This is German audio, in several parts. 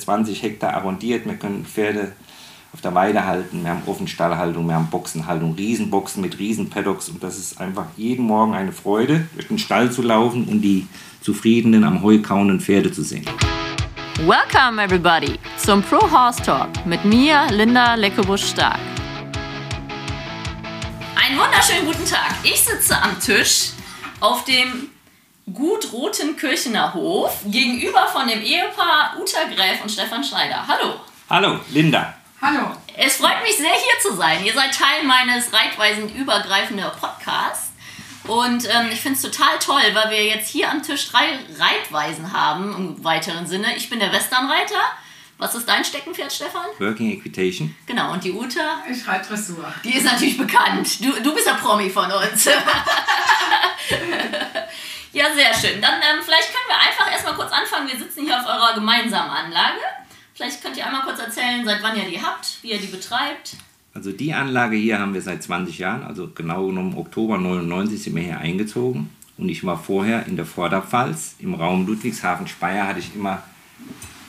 20 Hektar arrondiert. Wir können Pferde auf der Weide halten. Wir haben Offenstallhaltung, wir haben Boxenhaltung, Riesenboxen mit Riesenpaddocks. Und das ist einfach jeden Morgen eine Freude, durch den Stall zu laufen und die zufriedenen, am Heu kauenden Pferde zu sehen. Welcome everybody zum Pro Horse Talk mit mir, Linda Leckebusch-Stark. Einen wunderschönen guten Tag. Ich sitze am Tisch auf dem gut roten Kirchener Hof gegenüber von dem Ehepaar Uta Gräf und Stefan Schneider. Hallo. Hallo, Linda. Hallo. Es freut mich sehr, hier zu sein. Ihr seid Teil meines reitweisen übergreifenden Podcasts. Und ähm, ich finde es total toll, weil wir jetzt hier am Tisch drei Reitweisen haben im weiteren Sinne. Ich bin der Westernreiter. Was ist dein Steckenpferd, Stefan? Working Equitation. Genau, und die Uta? Ich reite Dressur. Die ist natürlich bekannt. Du, du bist der Promi von uns. ja, sehr schön. Dann ähm, vielleicht können wir einfach erstmal kurz anfangen. Wir sitzen hier auf eurer gemeinsamen Anlage. Vielleicht könnt ihr einmal kurz erzählen, seit wann ihr die habt, wie ihr die betreibt. Also die Anlage hier haben wir seit 20 Jahren, also genau genommen Oktober 99 sind wir hier eingezogen. Und ich war vorher in der Vorderpfalz, im Raum Ludwigshafen-Speyer hatte ich immer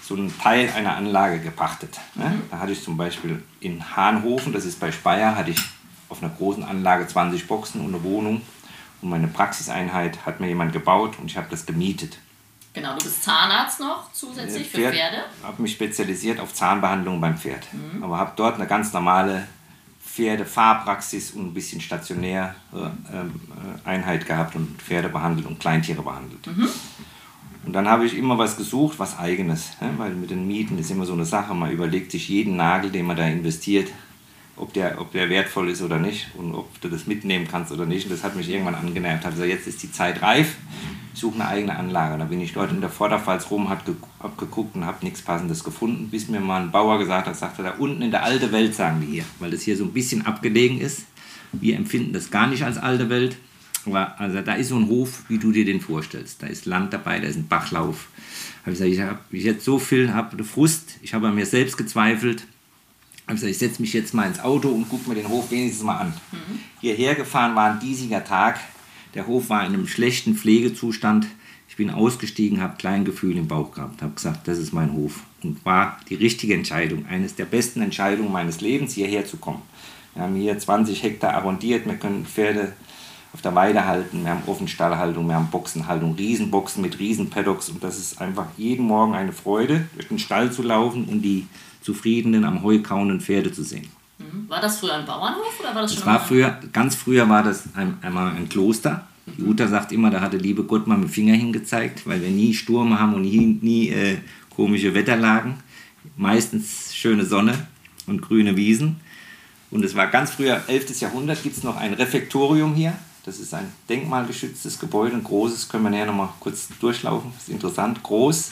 so einen Teil einer Anlage gepachtet. Ne? Da hatte ich zum Beispiel in Hahnhofen, das ist bei Speyer, hatte ich auf einer großen Anlage 20 Boxen und eine Wohnung. Und meine Praxiseinheit hat mir jemand gebaut und ich habe das gemietet. Genau, du bist Zahnarzt noch zusätzlich für Pferd, Pferde. habe mich spezialisiert auf Zahnbehandlung beim Pferd. Aber habe dort eine ganz normale Pferdefahrpraxis und ein bisschen stationär äh, ähm, äh, Einheit gehabt und Pferde behandelt und Kleintiere behandelt. Und dann habe ich immer was gesucht, was eigenes. Ne? Weil mit den Mieten ist immer so eine Sache. Man überlegt sich jeden Nagel, den man da investiert, ob der, ob der wertvoll ist oder nicht und ob du das mitnehmen kannst oder nicht. Und das hat mich irgendwann angenervt. Also jetzt ist die Zeit reif. Ich suche eine eigene Anlage. Da bin ich dort in der Vorderpfalz rum, habe ge geguckt und habe nichts Passendes gefunden, bis mir mal ein Bauer gesagt hat, sagte, da unten in der alte Welt, sagen wir hier, weil das hier so ein bisschen abgelegen ist. Wir empfinden das gar nicht als alte Welt. Aber also da ist so ein Hof, wie du dir den vorstellst. Da ist Land dabei, da ist ein Bachlauf. Hab ich gesagt, ich habe jetzt so viel, habe Frust, ich habe an mir selbst gezweifelt. Hab ich gesagt, ich setze mich jetzt mal ins Auto und gucke mir den Hof wenigstens mal an. Hierher gefahren war ein diesiger Tag. Der Hof war in einem schlechten Pflegezustand. Ich bin ausgestiegen, habe klein Gefühl im Bauch gehabt, habe gesagt, das ist mein Hof. Und war die richtige Entscheidung, eines der besten Entscheidungen meines Lebens, hierher zu kommen. Wir haben hier 20 Hektar arrondiert, wir können Pferde auf der Weide halten, wir haben Offenstallhaltung, wir haben Boxenhaltung, Riesenboxen mit Riesenpaddocks und das ist einfach jeden Morgen eine Freude, durch den Stall zu laufen und die zufriedenen, am Heu kauenden Pferde zu sehen. Mhm. War das früher ein Bauernhof oder war das schon Das war immer- früher, ganz früher war das ein, einmal ein Kloster. Die Uta sagt immer, da hat der liebe Gott mal mit dem Finger hingezeigt, weil wir nie Sturm haben und nie, nie äh, komische Wetterlagen. Meistens schöne Sonne und grüne Wiesen. Und es war ganz früher, 11. Jahrhundert, gibt es noch ein Refektorium hier. Das ist ein denkmalgeschütztes Gebäude, ein großes, können wir näher noch mal kurz durchlaufen, das ist interessant, groß.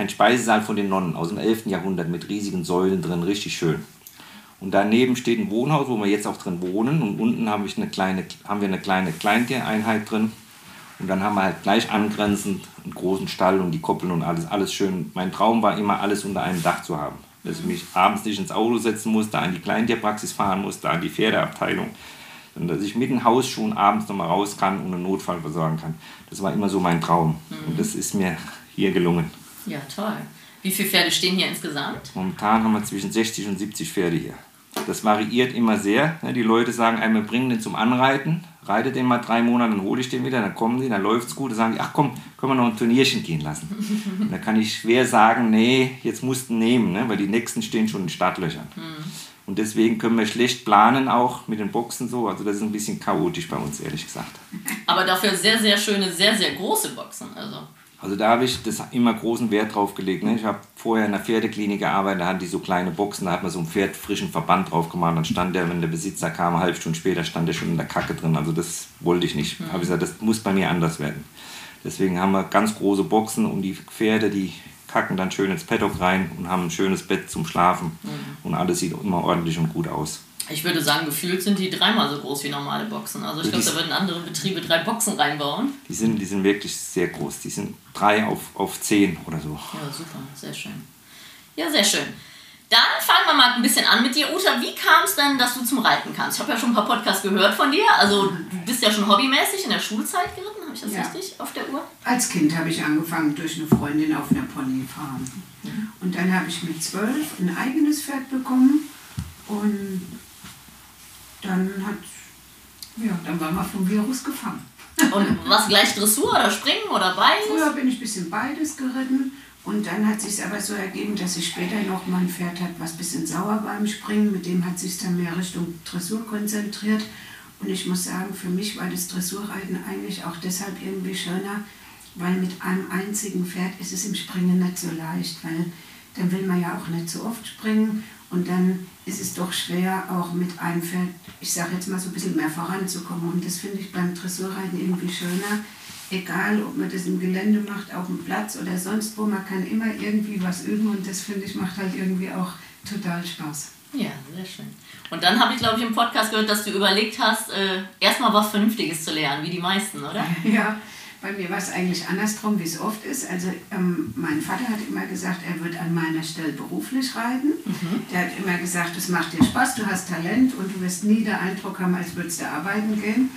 Ein Speisesaal von den Nonnen aus dem 11. Jahrhundert mit riesigen Säulen drin, richtig schön. Und daneben steht ein Wohnhaus, wo wir jetzt auch drin wohnen. Und unten habe ich eine kleine, haben wir eine kleine Kleintiereinheit drin. Und dann haben wir halt gleich angrenzend einen großen Stall und die Koppeln und alles, alles schön. Mein Traum war immer, alles unter einem Dach zu haben. Dass ich mich abends nicht ins Auto setzen musste, an die Kleintierpraxis fahren musste, an die Pferdeabteilung. Sondern dass ich mit den Hausschuhen abends nochmal raus kann und einen Notfall versorgen kann. Das war immer so mein Traum. Und das ist mir hier gelungen. Ja, toll. Wie viele Pferde stehen hier insgesamt? Momentan haben wir zwischen 60 und 70 Pferde hier. Das variiert immer sehr. ne? Die Leute sagen einem, wir bringen den zum Anreiten, reite den mal drei Monate, dann hole ich den wieder, dann kommen die, dann läuft es gut. Dann sagen die, ach komm, können wir noch ein Turnierchen gehen lassen. Und da kann ich schwer sagen, nee, jetzt musst du nehmen, ne? weil die nächsten stehen schon in Startlöchern. Und deswegen können wir schlecht planen, auch mit den Boxen so. Also das ist ein bisschen chaotisch bei uns, ehrlich gesagt. Aber dafür sehr, sehr schöne, sehr, sehr große Boxen. Also. Also da habe ich das immer großen Wert drauf gelegt. Ne? Ich habe vorher in der Pferdeklinik gearbeitet, da hatten die so kleine Boxen, da hat man so einen pferdfrischen Verband drauf gemacht. Dann stand der, wenn der Besitzer kam, eine halbe Stunde später stand der schon in der Kacke drin. Also das wollte ich nicht. Habe ich gesagt, das muss bei mir anders werden. Deswegen haben wir ganz große Boxen und die Pferde, die kacken dann schön ins Paddock rein und haben ein schönes Bett zum Schlafen. Und alles sieht immer ordentlich und gut aus. Ich würde sagen, gefühlt sind die dreimal so groß wie normale Boxen. Also ich glaube, da würden andere Betriebe drei Boxen reinbauen. Die sind, die sind wirklich sehr groß. Die sind drei auf, auf zehn oder so. Ja, super, sehr schön. Ja, sehr schön. Dann fangen wir mal ein bisschen an mit dir, Uta. Wie kam es denn, dass du zum Reiten kannst? Ich habe ja schon ein paar Podcasts gehört von dir. Also du bist ja schon hobbymäßig in der Schulzeit geritten, habe ich das Ja. richtig auf der Uhr? Als Kind habe ich angefangen durch eine Freundin auf einer Ponyfarm. Und dann habe ich mit zwölf ein eigenes Pferd bekommen und dann hat, ja, dann war man vom Virus gefangen. Und was gleich Dressur oder Springen oder beides? Früher bin ich ein bisschen beides geritten und dann hat sich aber so ergeben, dass ich später noch mal ein Pferd hat, was ein bisschen sauer beim Springen, mit dem hat sich dann mehr Richtung Dressur konzentriert. Und ich muss sagen, für mich war das Dressurreiten eigentlich auch deshalb irgendwie schöner, weil mit einem einzigen Pferd ist es im Springen nicht so leicht, weil dann will man ja auch nicht so oft springen und dann ist es doch schwer, auch mit einem Pferd, ich sage jetzt mal so ein bisschen mehr voranzukommen. Und das finde ich beim Dressurreiten irgendwie schöner. Egal, ob man das im Gelände macht, auf dem Platz oder sonst wo, man kann immer irgendwie was üben und das finde ich macht halt irgendwie auch total Spaß. Ja, sehr schön. Und dann habe ich, glaube ich, im Podcast gehört, dass du überlegt hast, äh, erstmal was Vernünftiges zu lernen, wie die meisten, oder? Ja, bei mir war es eigentlich andersrum, wie es oft ist. Also ähm, mein Vater hat immer gesagt, er wird an meiner Stelle beruflich reiten. Mhm. Der hat immer gesagt, es macht dir Spaß, du hast Talent und du wirst nie den Eindruck haben, als würdest du arbeiten gehen.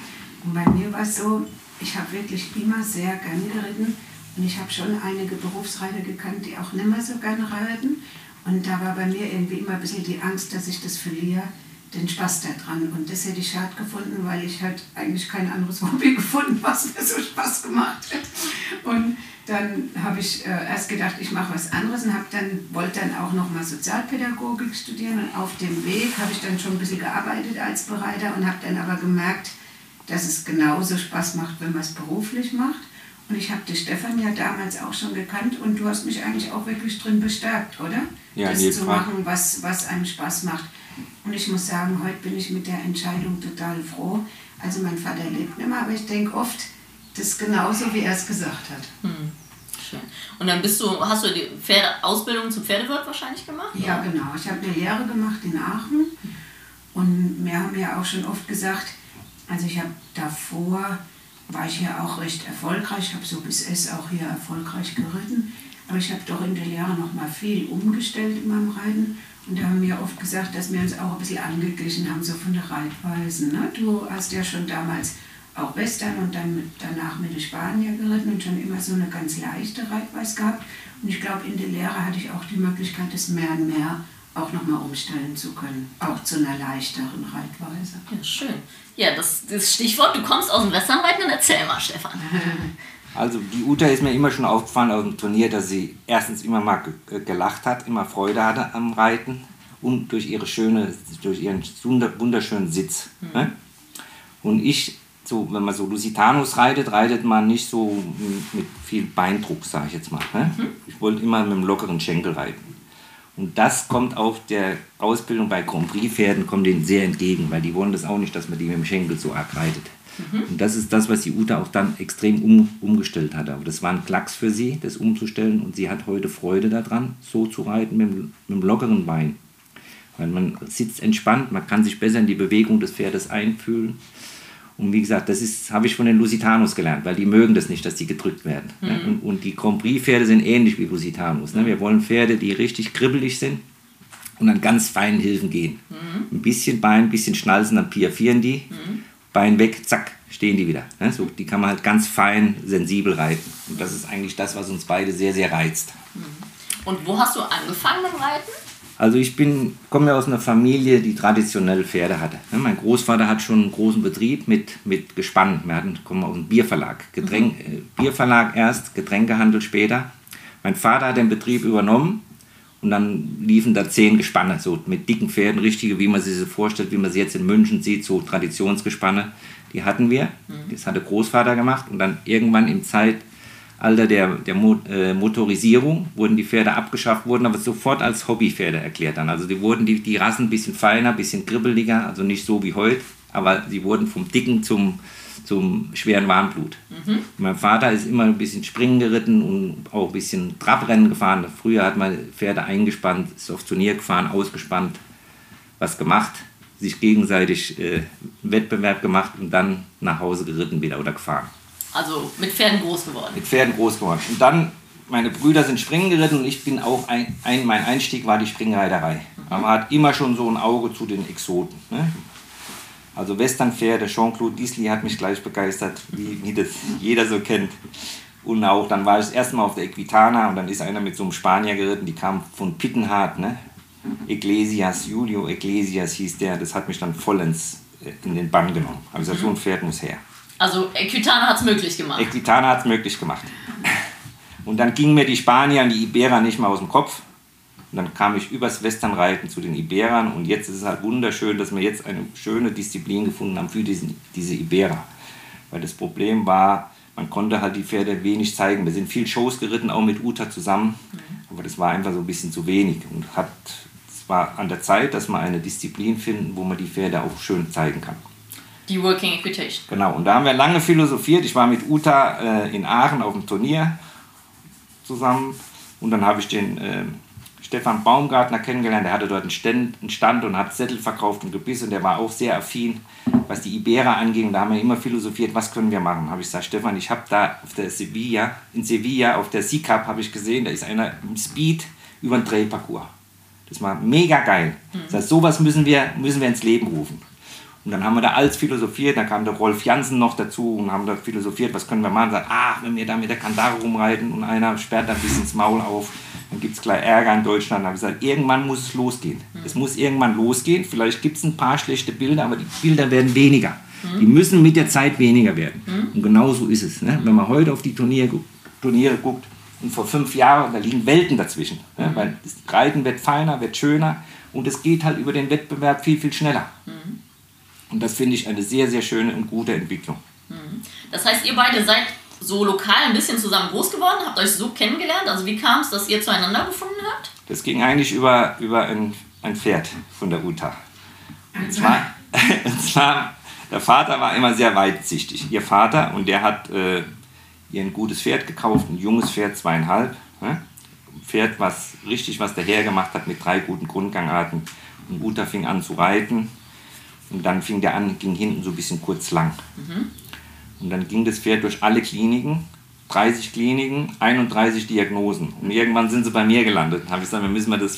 Und bei mir war es so, ich habe wirklich immer sehr gern geritten und ich habe schon einige Berufsreiter gekannt, die auch nicht mehr so gerne reiten. Und da war bei mir irgendwie immer ein bisschen die Angst, dass ich das verliere den Spaß daran. Und das hätte ich schade gefunden, weil ich halt eigentlich kein anderes Hobby gefunden, was mir so Spaß gemacht hat. Und dann habe ich äh, erst gedacht, ich mache was anderes und habe dann wollte dann auch noch mal Sozialpädagogik studieren und auf dem Weg habe ich dann schon ein bisschen gearbeitet als Bereiter und habe dann aber gemerkt, dass es genauso Spaß macht, wenn man es beruflich macht. Und ich habe die Stefan ja damals auch schon gekannt und du hast mich eigentlich auch wirklich drin bestärkt, oder? Ja, das zu Fall. machen, was, was einem Spaß macht. Und ich muss sagen, heute bin ich mit der Entscheidung total froh. Also mein Vater lebt nicht mehr, aber ich denke oft, das ist genauso, wie er es gesagt hat. Hm. Schön. Und dann bist du, hast du die Pferde, Ausbildung zum Pferdewirt wahrscheinlich gemacht? Ja, oder? genau. Ich habe eine Lehre gemacht in Aachen. Und wir haben ja auch schon oft gesagt, also ich habe davor, war ich ja auch recht erfolgreich, ich habe so bis S auch hier erfolgreich geritten. Aber ich habe doch in der Lehre noch mal viel umgestellt in meinem Reiten. Und da haben wir oft gesagt, dass wir uns auch ein bisschen angeglichen haben, so von der Reitweise. Ne? Du hast ja schon damals auch Western und dann mit, danach mit den Spanier geritten und schon immer so eine ganz leichte Reitweise gehabt. Und ich glaube, in der Lehre hatte ich auch die Möglichkeit, das mehr und mehr auch nochmal umstellen zu können. Auch zu einer leichteren Reitweise. Ja, schön. Ja, das, das Stichwort, du kommst aus dem Westernreiten, dann erzähl mal, Stefan. Also die Uta ist mir immer schon aufgefallen auf dem Turnier, dass sie erstens immer mal gelacht hat, immer Freude hatte am Reiten und durch ihre schöne, durch ihren wunderschönen Sitz. Mhm. Ne? Und ich, so, wenn man so Lusitanus reitet, reitet man nicht so mit viel Beindruck, sage ich jetzt mal. Ne? Mhm. Ich wollte immer mit einem lockeren Schenkel reiten. Und das kommt auf der Ausbildung bei Grand Prix-Pferden kommt denen sehr entgegen, weil die wollen das auch nicht, dass man die mit dem Schenkel so arg reitet. Mhm. Und das ist das, was die Uta auch dann extrem um, umgestellt hat. Aber das war ein Klacks für sie, das umzustellen. Und sie hat heute Freude daran, so zu reiten mit, mit einem lockeren Bein. Weil man sitzt entspannt, man kann sich besser in die Bewegung des Pferdes einfühlen. Und wie gesagt, das habe ich von den Lusitanos gelernt, weil die mögen das nicht, dass die gedrückt werden. Mhm. Ne? Und, und, die Grand Prix-Pferde sind ähnlich wie Lusitanos. Ne? Wir wollen Pferde, die richtig kribbelig sind und an ganz feinen Hilfen gehen. Mhm. Ein bisschen Bein, ein bisschen Schnalzen, dann piafieren die. Mhm. Bein weg, zack, stehen die wieder. Ne? So, die kann man halt ganz fein, sensibel reiten. Und das ist eigentlich das, was uns beide sehr, sehr reizt. Mhm. Und wo hast du angefangen mit Reiten? Also ich bin, komme ja aus einer Familie, die traditionell Pferde hatte. Ne? Mein Großvater hat schon einen großen Betrieb mit, mit Gespann. Wir hatten, kommen aus einem Bierverlag. Getränk, mhm. Äh, Bierverlag erst, Getränkehandel später. Mein Vater hat den Betrieb übernommen und dann liefen da zehn Gespanne, so mit dicken Pferden, richtige, wie man sie sich vorstellt, wie man sie jetzt in München sieht, so Traditionsgespanne. Die hatten wir. Mhm. Das hatte Großvater gemacht und dann irgendwann im Zeitalter der, der äh, Motorisierung wurden die Pferde abgeschafft, wurden aber sofort als Hobbypferde erklärt dann. Also die wurden die, die Rassen ein bisschen feiner, ein bisschen kribbeliger, also nicht so wie heute, aber sie wurden vom dicken zum zum schweren Warmblut. Mhm. Mein Vater ist immer ein bisschen Springen geritten und auch ein bisschen Trabrennen gefahren. Früher hat man Pferde eingespannt, ist auf Turnier gefahren, ausgespannt, was gemacht, sich gegenseitig äh, Wettbewerb gemacht und dann nach Hause geritten wieder oder gefahren. Also mit Pferden groß geworden? Mit Pferden groß geworden. Und dann, meine Brüder sind Springen geritten und ich bin auch, ein, ein mein Einstieg war die Springreiterei. Mhm. Aber man hat immer schon so ein Auge zu den Exoten. Ne? Also Westernpferde, Jean-Claude Disley hat mich gleich begeistert, wie, wie das jeder so kennt. Und auch, dann war ich das erste Mal auf der Equitana und dann ist einer mit so einem Spanier geritten, die kam von Pittenhardt, ne? Iglesias, Julio Iglesias hieß der, das hat mich dann vollends äh, in den Bann genommen. Habe ich gesagt, so ein Pferd muss her. Also Equitana hat es möglich gemacht. Equitana hat es möglich gemacht. Und dann gingen mir die Spanier und die Iberer nicht mehr aus dem Kopf. Und dann kam ich übers Westernreiten zu den Iberern und jetzt ist es halt wunderschön, dass wir jetzt eine schöne Disziplin gefunden haben für diesen, diese Iberer. Weil das Problem war, man konnte halt die Pferde wenig zeigen. Wir sind viel Shows geritten, auch mit Uta zusammen, aber das war einfach so ein bisschen zu wenig und hat, es war an der Zeit, dass wir eine Disziplin finden, wo man die Pferde auch schön zeigen kann. Die Working Equitation. Genau, und da haben wir lange philosophiert. Ich war mit Uta äh, in Aachen auf dem Turnier zusammen und dann habe ich den äh, Stefan Baumgartner kennengelernt. Der hatte dort einen Stand, und hat Zettel verkauft und Gebiss und der war auch sehr affin, was die Ibera anging. Da haben wir immer philosophiert, was können wir machen. Habe ich gesagt, Stefan, ich habe da auf der Sevilla, in Sevilla auf der C-Cup habe ich gesehen, da ist einer im Speed über einen Drehparcours. Das war mega geil. Mhm. Das heißt, sowas müssen wir, müssen wir ins Leben rufen. Und dann haben wir da alles philosophiert, da kam der Rolf Jansen noch dazu und haben da philosophiert, was können wir machen. Sagt, ah, wenn wir da mit der Kandare rumreiten und einer sperrt da ein bisschen das Maul auf, dann gibt es gleich Ärger in Deutschland. Da habe ich gesagt, irgendwann muss es losgehen. Mhm. Es muss irgendwann losgehen. Vielleicht gibt es ein paar schlechte Bilder, aber die Bilder werden weniger. Mhm. Die müssen mit der Zeit weniger werden. Mhm. Und genau so ist es. Ne? Wenn man heute auf die Turniere, Turniere guckt und vor fünf Jahren, da liegen Welten dazwischen. Ne? Weil das Reiten wird feiner, wird schöner und es geht halt über den Wettbewerb viel, viel schneller. Mhm. Und das finde ich eine sehr, sehr schöne und gute Entwicklung. Mhm. Das heißt, ihr beide seid so lokal ein bisschen zusammen groß geworden, habt euch so kennengelernt. Also wie kam es, dass ihr zueinander gefunden habt? Das ging eigentlich über, über ein, ein Pferd von der Uta. Und zwar, und zwar, der Vater war immer sehr weitsichtig. Ihr Vater, und der hat äh, ihr ein gutes Pferd gekauft, ein junges Pferd, zweieinhalb. Ne? Ein Pferd, was richtig was dahergemacht hat mit drei guten Grundgangarten. Und Uta fing an zu reiten und dann fing der an, ging hinten so ein bisschen kurz lang. Mhm. Und dann ging das Pferd durch alle Kliniken, 30 Kliniken, 31 Diagnosen. Und irgendwann sind sie bei mir gelandet. Da habe ich gesagt, wir müssen mal das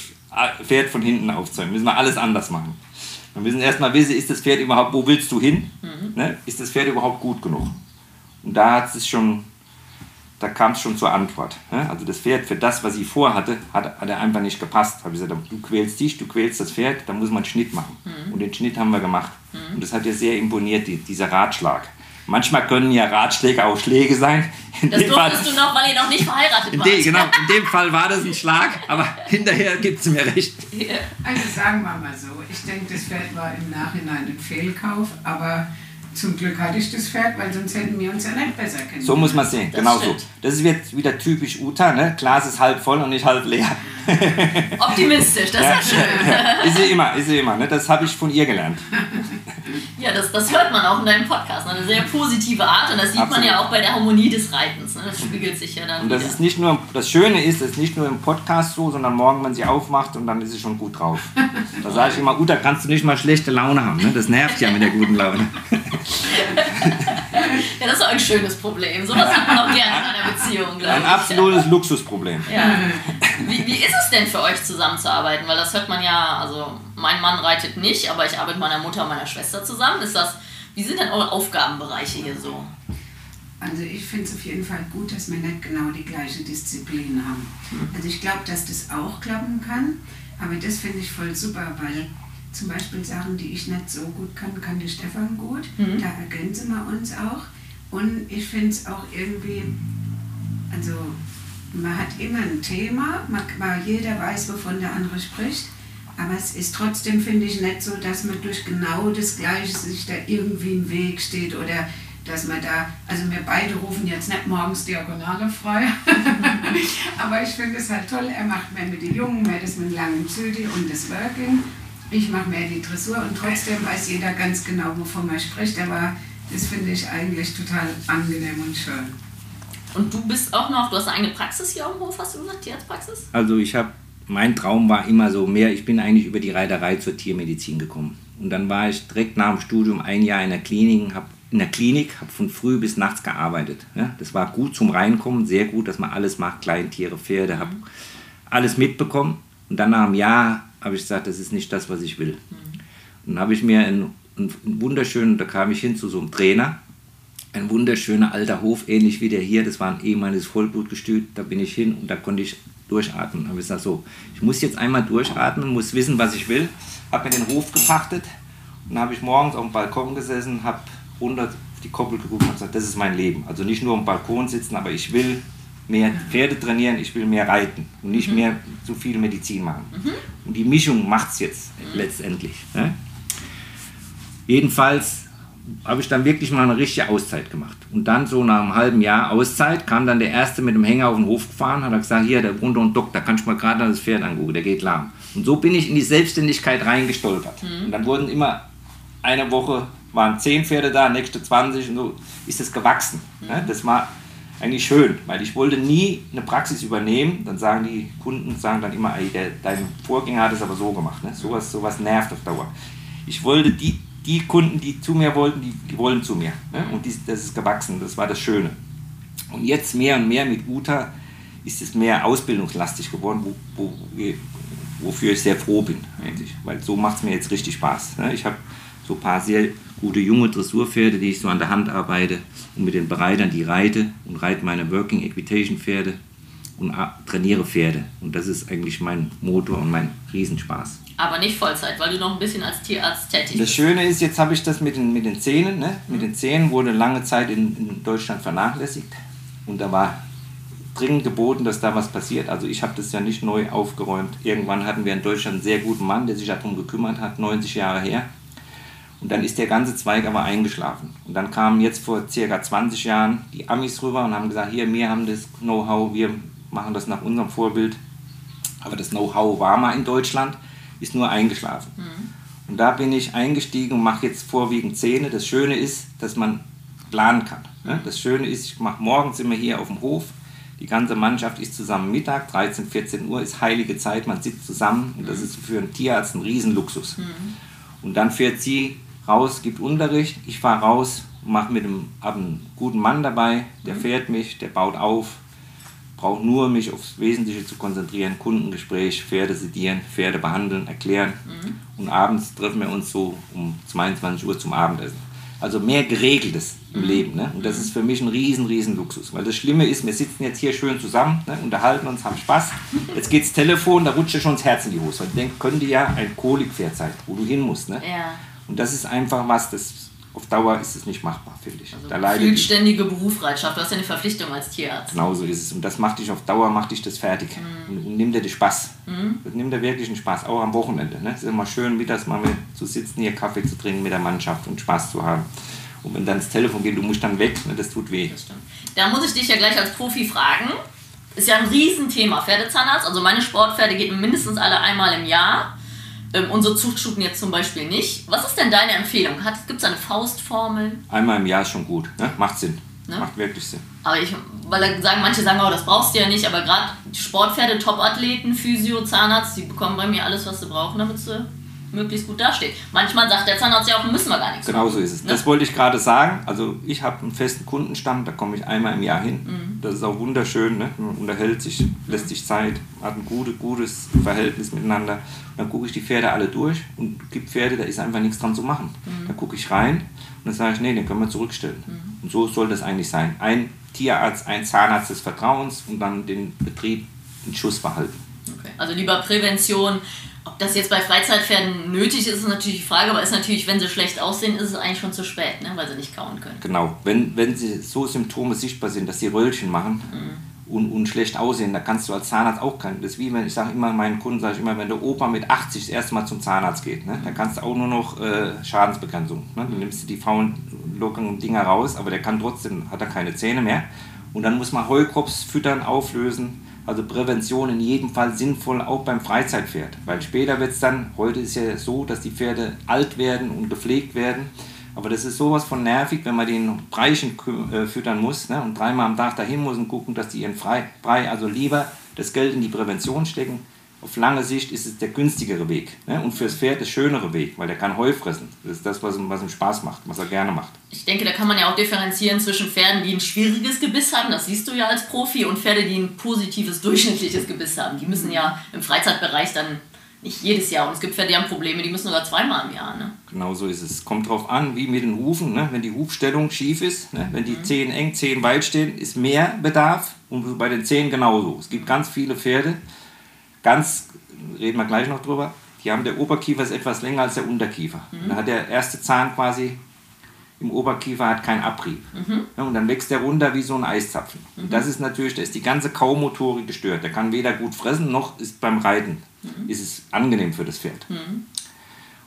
Pferd von hinten aufzäumen, müssen wir alles anders machen. Wir müssen erstmal wissen, ist das Pferd überhaupt, wo willst du hin? Mhm. Ne? Ist das Pferd überhaupt gut genug? Und da hat es schon, da kam es schon zur Antwort. Ne? Also das Pferd für das, was ich vorhatte, hat, hat er einfach nicht gepasst. Habe ich gesagt, du quälst dich, du quälst das Pferd, da muss man einen Schnitt machen. Mhm. Und den Schnitt haben wir gemacht. Mhm. Und das hat dir sehr imponiert, die, dieser Ratschlag. Manchmal können ja Ratschläge auch Schläge sein. In das durftest Fall, du noch, weil ihr noch nicht verheiratet wart. De, genau, in dem Fall war das ein Schlag, aber hinterher gibt es mir recht. Also sagen wir mal so, ich denke, das Pferd war im Nachhinein ein Fehlkauf, aber zum Glück hatte ich das Pferd, weil sonst hätten wir uns ja nicht besser kennen. So muss man sehen, genau so. Das ist jetzt wieder typisch Uta, ne? Glas ist halb voll und nicht halb leer. Optimistisch, das ja, ist ja schön. Ist sie immer, ist sie immer. Ne? Das habe ich von ihr gelernt. Ja, das, das hört man auch in deinem Podcast. Ne? Eine sehr positive Art und das sieht Absolut. man ja auch bei der Harmonie des Reitens. Ne? Das spiegelt sich ja dann. Und das wieder. ist nicht nur, das Schöne ist, es ist nicht nur im Podcast so, sondern morgen, wenn sie aufmacht und dann ist sie schon gut drauf. Da sage ich immer, gut, da kannst du nicht mal schlechte Laune haben. Ne? Das nervt ja mit der guten Laune. ja, das ist auch ein schönes Problem. So was hat man auch gerne in einer Beziehung, glaube ich. Ein absolutes Luxusproblem. Ja. Wie, wie ist es denn für euch zusammenzuarbeiten? Weil das hört man ja, also mein Mann reitet nicht, aber ich arbeite mit meiner Mutter und meiner Schwester zusammen. Ist das, wie sind denn eure Aufgabenbereiche hier so? Also ich finde es auf jeden Fall gut, dass wir nicht genau die gleiche Disziplin haben. Mhm. Also ich glaube, dass das auch klappen kann, aber das finde ich voll super, weil zum Beispiel Sachen, die ich nicht so gut kann, kann die Stefan gut. Mhm. Da ergänzen wir uns auch. Und ich finde es auch irgendwie, also man hat immer ein Thema, man, jeder weiß, wovon der andere spricht. Aber es ist trotzdem, finde ich, nicht so, dass man durch genau das Gleiche sich da irgendwie im Weg steht oder dass man da, also wir beide rufen jetzt nicht morgens Diagonale frei, aber ich finde es halt toll, er macht mehr mit den Jungen, mehr das mit langen Züge und das Working. Ich mache mehr die Dressur und trotzdem weiß jeder ganz genau, wovon man spricht, aber das finde ich eigentlich total angenehm und schön. Und du bist auch noch, du hast eine eigene Praxis hier am Hof, hast du gesagt, Tierarztpraxis? Also ich habe, mein Traum war immer so mehr, ich bin eigentlich über die Reiterei zur Tiermedizin gekommen. Und dann war ich direkt nach dem Studium ein Jahr in der Klinik, habe in der Klinik, habe von früh bis nachts gearbeitet. Ja, das war gut zum Reinkommen, sehr gut, dass man alles macht, Kleintiere, Pferde, habe alles mitbekommen. Und dann nach einem Jahr habe ich gesagt, das ist nicht das, was ich will. Mhm. Und dann habe ich mir einen, einen wunderschönen, da kam ich hin zu so einem Trainer, ein wunderschöner alter Hof, ähnlich wie der hier. Das war ein ehemaliges Vollblutgestüt. Da bin ich hin und da konnte ich durchatmen. Habe ich gesagt, so, ich muss jetzt einmal durchatmen, muss wissen, was ich will. Habe mir den Hof gepachtet und habe ich morgens auf dem Balkon gesessen, habe runter auf die Koppel geguckt und gesagt, das ist mein Leben. Also nicht nur am Balkon sitzen, aber ich will mehr Pferde trainieren, ich will mehr reiten und nicht mhm. mehr so viel Medizin machen. Mhm. Und die Mischung macht es jetzt letztendlich. Ne? Jedenfalls habe ich dann wirklich mal eine richtige Auszeit gemacht. Und dann so nach einem halben Jahr Auszeit kam dann der Erste mit dem Hänger auf den Hof gefahren, hat gesagt, hier, der Runde und Dock, da kannst du mal gerade das Pferd angucken, der geht lahm. Und so bin ich in die Selbstständigkeit reingestolpert. Mhm. Und dann wurden immer eine Woche waren 10 Pferde da, nächste 20 und so ist das gewachsen. Mhm. Ne? Das war eigentlich schön, weil ich wollte nie eine Praxis übernehmen. Dann sagen die Kunden, sagen dann immer, ey, der, dein Vorgänger hat es aber so gemacht. Ne? Sowas, sowas nervt auf Dauer. Ich wollte die, die Kunden, die zu mir wollten, die, die wollen zu mir. Ne? Und dies, das ist gewachsen, das war das Schöne. Und jetzt mehr und mehr mit Uta ist es mehr ausbildungslastig geworden, wo, wo, wofür ich sehr froh bin, eigentlich. Weil so macht es mir jetzt richtig Spaß. Ne? Ich habe so ein paar sehr gute junge Dressurpferde, die ich so an der Hand arbeite und mit den Bereitern die reite und reite meine Working Equitation Pferde und trainiere Pferde. Und das ist eigentlich mein Motor und mein Riesenspaß. Aber nicht Vollzeit, weil du noch ein bisschen als Tierarzt tätig bist. Das Schöne ist, jetzt habe ich das mit den, mit den Zähnen. Ne? Mit den Zähnen wurde lange Zeit in, in Deutschland vernachlässigt. Und da war dringend geboten, dass da was passiert. Also ich habe das ja nicht neu aufgeräumt. Irgendwann hatten wir in Deutschland einen sehr guten Mann, der sich darum gekümmert hat, 90 Jahre her. Und dann ist der ganze Zweig aber eingeschlafen. Und dann kamen jetzt vor circa 20 Jahren die Amis rüber und haben gesagt, hier, wir haben das Know-how, wir machen das nach unserem Vorbild. Aber das Know-how war mal in Deutschland, ist nur eingeschlafen. Mhm. Und da bin ich eingestiegen und mache jetzt vorwiegend Zähne. Das Schöne ist, dass man planen kann. Ne? Das Schöne ist, ich mache morgens immer hier auf dem Hof. Die ganze Mannschaft ist zusammen Mittag, 13, 14 Uhr ist heilige Zeit, man sitzt zusammen und das ist für einen Tierarzt ein Riesenluxus. Mhm. Und dann fährt sie raus, gibt Unterricht, ich fahre raus, mache mit einem, einen guten Mann dabei, der mhm. fährt mich, der baut auf, braucht nur mich aufs Wesentliche zu konzentrieren, Kundengespräch, Pferde sedieren, Pferde behandeln, erklären mhm. und abends treffen wir uns so um 22 Uhr zum Abendessen. Also mehr Geregeltes im mhm. Leben. Ne? Und das ist für mich ein riesen, riesen Luxus. Weil das Schlimme ist, wir sitzen jetzt hier schön zusammen, ne? unterhalten uns, haben Spaß. Jetzt geht's Telefon, da rutscht dir schon das Herz in die Hose. Weil ich denke, könnte ja ein Kolikpferd sein, wo du hin musst. Ne? Ja. Und das ist einfach was, das auf Dauer ist es nicht machbar, finde ich. Also da ständige Berufsbereitschaft, du hast ja eine Verpflichtung als Tierarzt. Genau so ist es. Und das macht dich auf Dauer, macht dich das fertig. Mhm. Und, und nimmt dir den Spaß. Mhm. Das nimmt dir wirklich einen Spaß, auch am Wochenende. Ne? Es ist immer schön, mittags mal zu sitzen, hier Kaffee zu trinken mit der Mannschaft und Spaß zu haben. Und wenn dann das Telefon geht, du musst dann weg, ne? das tut weh. Das stimmt. Da muss ich dich ja gleich als Profi fragen. Ist ja ein Riesenthema, Pferdezahnarzt. Also meine Sportpferde gehen mindestens alle einmal im Jahr. Ähm, unsere Zuchtstuten jetzt zum Beispiel nicht. Was ist denn deine Empfehlung? Gibt es eine Faustformel? Einmal im Jahr ist schon gut. Ne? Macht Sinn. Ne? Macht wirklich Sinn. Aber ich, weil sagen, manche sagen, oh, das brauchst du ja nicht, aber gerade Sportpferde, Topathleten, Physio, Zahnarzt, die bekommen bei mir alles, was sie brauchen, damit sie möglichst gut dasteht. Manchmal sagt der Zahnarzt ja auch, müssen wir gar nichts Genau so ist es. Ne? Das wollte ich gerade sagen. Also ich habe einen festen Kundenstamm, da komme ich einmal im Jahr hin. Mhm. Das ist auch wunderschön. Ne? Man unterhält sich, lässt sich Zeit, hat ein gute, gutes Verhältnis miteinander. Und dann gucke ich die Pferde alle durch und gibt Pferde, da ist einfach nichts dran zu machen. Mhm. Da gucke ich rein und dann sage ich, nee, den können wir zurückstellen. Mhm. Und so soll das eigentlich sein. Ein Tierarzt, ein Zahnarzt des Vertrauens und dann den Betrieb in Schuss behalten. Okay. Also lieber Prävention ob das jetzt bei Freizeitpferden nötig ist, ist natürlich die Frage, aber ist natürlich, wenn sie schlecht aussehen, ist es eigentlich schon zu spät, ne? weil sie nicht kauen können. Genau, wenn, wenn sie so Symptome sichtbar sind, dass sie Röllchen machen mhm. und, und schlecht aussehen, da kannst du als Zahnarzt auch keinen. Das ist wie wenn ich sage immer meinen Kunden, sage ich immer, wenn der Opa mit 80 das erste Mal zum Zahnarzt geht, ne? dann kannst du auch nur noch äh, Schadensbegrenzung. Ne? Dann nimmst du die faulen, lockeren Dinger raus, aber der kann trotzdem, hat er keine Zähne mehr. Und dann muss man Heukrops füttern, auflösen also Prävention in jedem Fall sinnvoll, auch beim Freizeitpferd. Weil später wird es dann, heute ist ja so, dass die Pferde alt werden und gepflegt werden. Aber das ist sowas von nervig, wenn man den Breichen äh, füttern muss ne, und dreimal am Tag dahin muss und gucken, dass die ihren Brei, also lieber das Geld in die Prävention stecken, auf lange Sicht ist es der günstigere Weg. Ne? Und fürs Pferd der schönere Weg, weil der kann Heu fressen. Das ist das, was ihm, was ihm Spaß macht, was er gerne macht. Ich denke, da kann man ja auch differenzieren zwischen Pferden, die ein schwieriges Gebiss haben, das siehst du ja als Profi, und Pferde, die ein positives, durchschnittliches Gebiss haben. Die müssen ja im Freizeitbereich dann nicht jedes Jahr. Und es gibt Pferde, die haben Probleme, die müssen sogar zweimal im Jahr. Ne? Genau so ist es. Kommt drauf an, wie mit den Hufen. Ne? Wenn die Hufstellung schief ist, ne? wenn die Zehen eng, Zehen weit stehen, ist mehr Bedarf. Und bei den Zehen genauso. Es gibt ganz viele Pferde, ganz, reden wir gleich noch drüber, die haben der Oberkiefer ist etwas länger als der Unterkiefer. Da hat der erste Zahn quasi im Oberkiefer hat keinen Abrieb. Ja, und dann wächst der runter wie so ein Eiszapfen. Und das ist natürlich, da ist die ganze Kaumotorik gestört. Der kann weder gut fressen, noch ist beim Reiten ist es angenehm für das Pferd.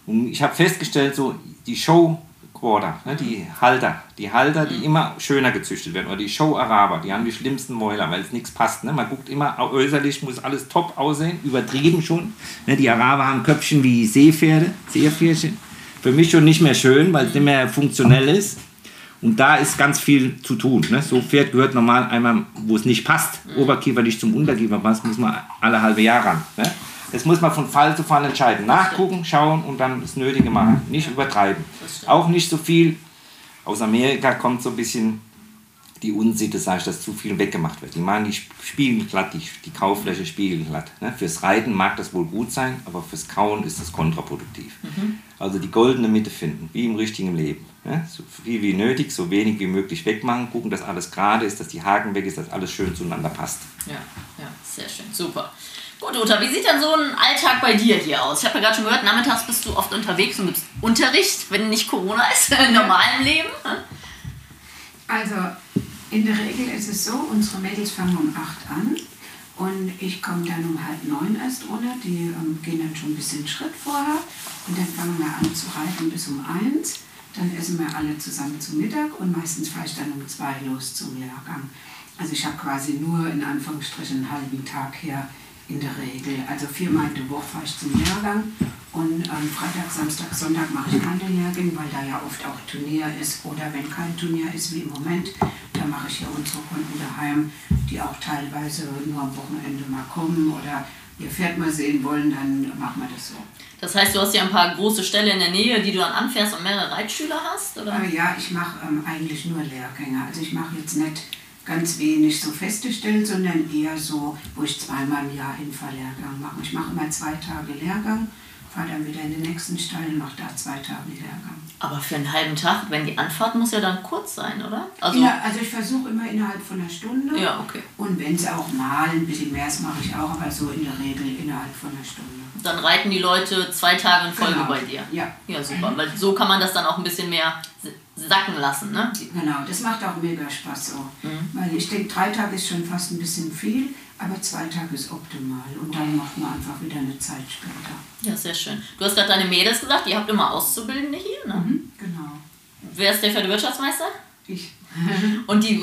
Und ich habe festgestellt, so die Show Quarter, ne, die Halter, die Halter, die immer schöner gezüchtet werden, oder die Show Araber, die haben die schlimmsten Mäuler, weil es nichts passt. Ne? Man guckt immer, äußerlich muss alles top aussehen, übertrieben schon. Ne? Die Araber haben Köpfchen wie Seepferde, Seepferdchen. Für mich schon nicht mehr schön, weil es nicht mehr funktionell ist. Und da ist ganz viel zu tun. Ne? So Pferd gehört normal einmal, wo es nicht passt, Oberkiefer nicht zum Unterkiefer passt, muss man alle halbe Jahr ran. Ne? Das muss man von Fall zu Fall entscheiden. Nachgucken, schauen und dann das Nötige machen. Nicht übertreiben. Auch nicht so viel. Aus Amerika kommt so ein bisschen die Unsitte, sage ich, dass zu viel weggemacht wird. Die machen die Spiegel glatt, die, die Kaufläche spiegelglatt. Ne? Fürs Reiten mag das wohl gut sein, aber fürs Kauen ist das kontraproduktiv. Also die goldene Mitte finden, wie im richtigen Leben. Ne? So viel wie nötig, so wenig wie möglich wegmachen, gucken, dass alles gerade ist, dass die Haken weg ist, dass alles schön zueinander passt. Ja, ja, sehr schön, super. Gut, Uta, wie sieht denn so ein Alltag bei dir hier aus? Ich habe ja gerade schon gehört, nachmittags bist du oft unterwegs und gibst Unterricht, wenn nicht Corona ist, im normalen Leben. Also in der Regel ist es so, unsere Mädels fangen um 8 an und ich komme dann um halb neun erst runter. Die ähm, gehen dann schon ein bisschen Schritt vorher und dann fangen wir an zu reiten bis um 1. Dann essen wir alle zusammen zu Mittag und meistens fahre ich dann um 2 los zum Lehrgang. Also ich habe quasi nur in Anführungsstrichen einen halben Tag hier in der Regel. Also viermal der Woche fahre ich zum Lehrgang und ähm, Freitag, Samstag, Sonntag mache ich keine Lehrgänge, weil da ja oft auch Turnier ist. Oder wenn kein Turnier ist, wie im Moment, dann mache ich ja unsere Kunden daheim, die auch teilweise nur am Wochenende mal kommen oder ihr Pferd mal sehen wollen, dann machen wir das so. Das heißt, du hast ja ein paar große Ställe in der Nähe, die du dann anfährst und mehrere Reitschüler hast? Oder? Aber ja, ich mache ähm, eigentlich nur Lehrgänge. Also ich mache jetzt nicht ganz wenig so feste Stellen, sondern eher so, wo ich zweimal im Jahr Hinfahrlehrgang mache. Ich mache immer zwei Tage Lehrgang, fahre dann wieder in den nächsten Stall und mache da zwei Tage Lehrgang. Aber für einen halben Tag, wenn die Anfahrt muss ja dann kurz sein, oder? Also, Ja, also ich versuche immer innerhalb von einer Stunde. Ja, okay. Und wenn es auch mal ein bisschen mehr ist, mache ich auch, aber so in der Regel innerhalb von einer Stunde. dann reiten die Leute zwei Tage in Folge Genau. bei dir. Ja. Ja, super. Weil so kann man das dann auch ein bisschen mehr sacken lassen, ne? Genau, das macht auch mega Spaß so. Weil ich denke, drei Tage ist schon fast ein bisschen viel, aber zwei Tage ist optimal. Und dann macht man einfach wieder eine Zeit später. Ja, sehr schön. Du hast gerade deine Mädels gesagt, ihr habt immer Auszubildende hier, ne? Mhm, genau. Wer ist der Pferdewirtschaftsmeister? Ich. Und die,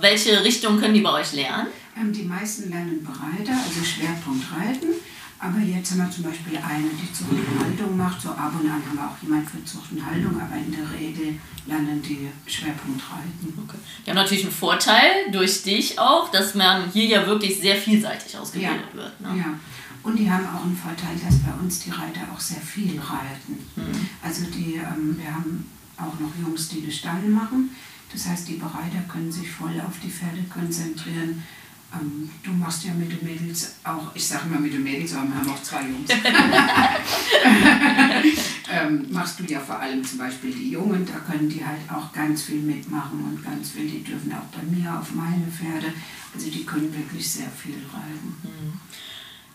welche Richtung können die bei euch lernen? Ähm, die meisten lernen Bereiter, also Schwerpunkt Reiten. Aber jetzt haben wir zum Beispiel eine, die Zucht und Haltung macht. So ab und an haben wir auch jemand für Zucht und Haltung, aber in der Regel lernen die Schwerpunkt Reiten. Okay. Die haben natürlich einen Vorteil durch dich auch, dass man hier ja wirklich sehr vielseitig ausgebildet wird. Ne? Ja. Und die haben auch einen Vorteil, dass bei uns die Reiter auch sehr viel reiten. Mhm. Also die, ähm, wir haben auch noch Jungs, die den Stall machen. Das heißt, die Bereiter können sich voll auf die Pferde konzentrieren. Ähm, du machst ja mit den Mädels auch, ich sage mal mit den Mädels, aber wir haben auch zwei Jungs. ähm, machst du ja vor allem zum Beispiel die Jungen, da können die halt auch ganz viel mitmachen und ganz viel, die dürfen auch bei mir auf meine Pferde. Also die können wirklich sehr viel reiten.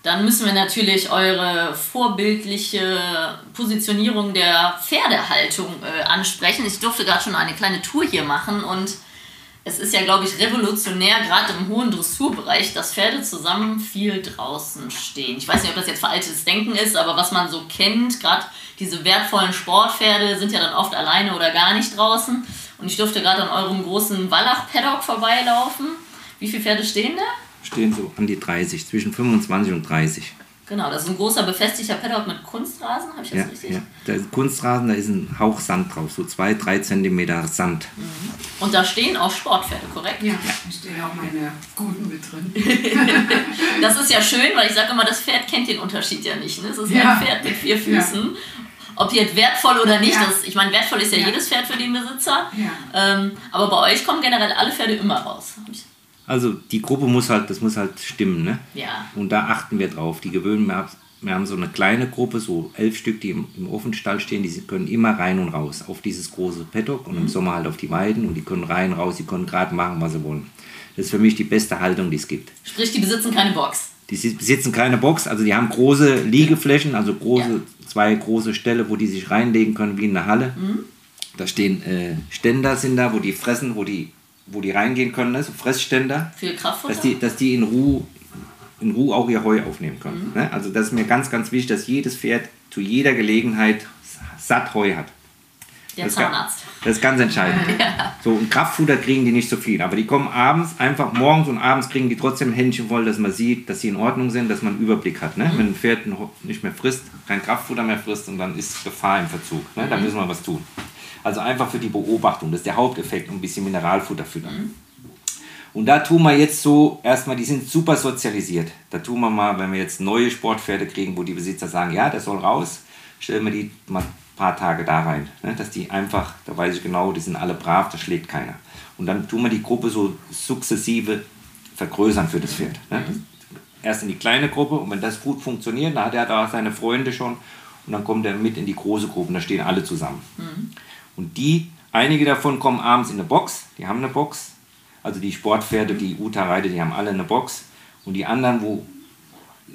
Dann müssen wir natürlich eure vorbildliche Positionierung der Pferdehaltung äh, ansprechen. Ich durfte gerade schon eine kleine Tour hier machen und es ist ja, glaube ich, revolutionär, gerade im hohen Dressurbereich, dass Pferde zusammen viel draußen stehen. Ich weiß nicht, ob das jetzt veraltetes Denken ist, aber was man so kennt, gerade diese wertvollen Sportpferde sind ja dann oft alleine oder gar nicht draußen. Und ich durfte gerade an eurem großen Wallach-Paddock vorbeilaufen. Wie viele Pferde stehen da? Stehen so an die 30, zwischen 25 und 30. Genau, das ist ein großer befestigter Paddock mit Kunstrasen, habe ich das Ja, richtig? ja. Da ist Kunstrasen, da ist ein Hauch Sand drauf, so zwei, drei Zentimeter Sand. Und da stehen auch Sportpferde, korrekt? Ja, da stehen auch meine Guten mit drin. Das ist ja schön, weil ich sage immer, das Pferd kennt den Unterschied ja nicht. Ne? Es ist ja. Ja. ein Pferd mit vier Füßen. Ob jetzt wertvoll oder nicht, Ja. das, ich meine, wertvoll ist ja, Ja. jedes Pferd für den Besitzer. Ja. Ähm, aber bei euch kommen generell alle Pferde immer raus. Hab ich- Also die Gruppe muss halt, das muss halt stimmen, ne? Ja. Und da achten wir drauf. Die gewöhnen wir wir haben so eine kleine Gruppe, so elf Stück, die im, im Offenstall stehen, die können immer rein und raus auf dieses große Paddock und im Sommer halt auf die Weiden und die können rein, raus, die können gerade machen, was sie wollen. Das ist für mich die beste Haltung, die es gibt. Sprich, die besitzen keine Box. Die si- besitzen keine Box, also die haben große Liegeflächen, also große, zwei große Ställe, wo die sich reinlegen können, wie in der Halle. Da stehen äh, Ständer sind da, wo die fressen, wo die, wo die reingehen können, ne? so Fressständer Für Kraftfutter. dass die, dass die in Ruhe, in Ruhe auch ihr Heu aufnehmen können. Ne? Also das ist mir ganz, ganz wichtig, dass jedes Pferd zu jeder Gelegenheit satt Heu hat. der das ist Zahnarzt. Das ist ganz entscheidend. So, und Kraftfutter kriegen die nicht so viel. Aber die kommen abends, einfach morgens und abends kriegen die trotzdem ein Händchen voll, dass man sieht, dass sie in Ordnung sind, dass man einen Überblick hat. Ne? Wenn ein Pferd nicht mehr frisst, kein Kraftfutter mehr frisst und dann ist Gefahr im Verzug. Ne? Da müssen wir was tun. Also einfach für die Beobachtung, das ist der Haupteffekt, und ein bisschen Mineralfutter füttern. Und da tun wir jetzt so, erstmal, die sind super sozialisiert. Da tun wir mal, wenn wir jetzt neue Sportpferde kriegen, wo die Besitzer sagen, ja, der soll raus, stellen wir die mal ein paar Tage da rein. Ne? Dass die einfach, da weiß ich genau, die sind alle brav, da schlägt keiner. Und dann tun wir die Gruppe so sukzessive vergrößern für das Pferd. Ne? Erst in die kleine Gruppe und wenn das gut funktioniert, dann hat er da seine Freunde schon und dann kommt er mit in die große Gruppe und da stehen alle zusammen. Und die, einige davon kommen abends in eine Box, die haben eine Box. Also die Sportpferde, die Uta reitet, die haben alle eine Box. Und die anderen, wo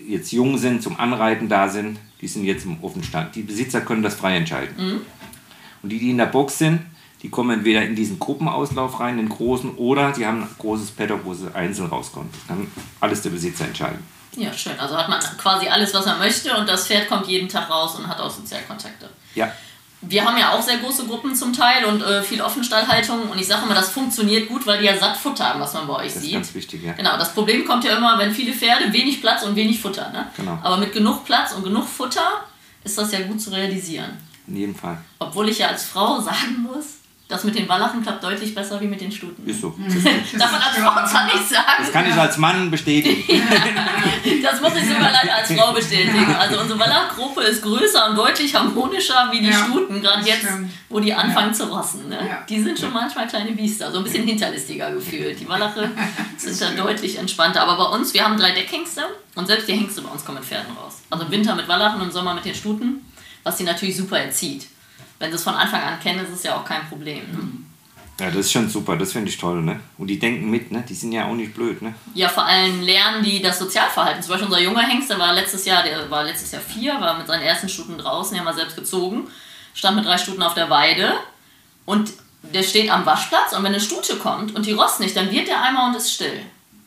jetzt jung sind, zum Anreiten da sind, die sind jetzt im Offenstand. Die Besitzer können das frei entscheiden. Und die, die in der Box sind, die kommen entweder in diesen Gruppenauslauf rein, den großen, oder die haben ein großes Paddock, wo sie einzeln rauskommen. Das kann alles der Besitzer entscheiden. Ja, schön. Also hat man quasi alles, was er möchte und das Pferd kommt jeden Tag raus und hat auch Sozialkontakte. Ja, Wir haben ja auch sehr große Gruppen zum Teil und äh, viel Offenstallhaltung und ich sage immer, das funktioniert gut, weil die ja satt Futter haben, was man bei euch das ist sieht. ganz wichtig, ja. Genau, das Problem kommt ja immer, wenn viele Pferde, wenig Platz und wenig Futter. Ne? Genau. Aber mit genug Platz und genug Futter ist das ja gut zu realisieren. In jedem Fall. Obwohl ich ja als Frau sagen muss, das mit den Wallachen klappt deutlich besser wie mit den Stuten. Ist so. Darf man als Frau zwar nicht sagen. Das kann ich als Mann bestätigen. Das muss ich sogar leider als Frau bestätigen. Also unsere Wallachgruppe ist größer und deutlich harmonischer wie die Ja, Stuten, gerade jetzt, stimmt. wo die anfangen zu rossen. Ne? Ja. Die sind schon manchmal kleine Biester, so ein bisschen hinterlistiger gefühlt. Die Wallache sind da deutlich entspannter. Aber bei uns, wir haben drei Deckhengste und selbst die Hengste bei uns kommen mit Pferden raus. Also im Winter mit Wallachen und im Sommer mit den Stuten, was sie natürlich super erzieht. Wenn sie es von Anfang an kennen, ist es ja auch kein Problem. Ne? Ja, das ist schon super, das finde ich toll, ne? Und die denken mit, ne? Die sind ja auch nicht blöd, ne? Ja, vor allem lernen die das Sozialverhalten. Zum Beispiel unser junger Hengst, der war letztes Jahr, der war letztes Jahr vier, war mit seinen ersten Stuten draußen, den haben wir selbst gezogen, stand mit drei Stuten auf der Weide und der steht am Waschplatz und wenn eine Stute kommt und die rost nicht, dann wird der einmal und ist still.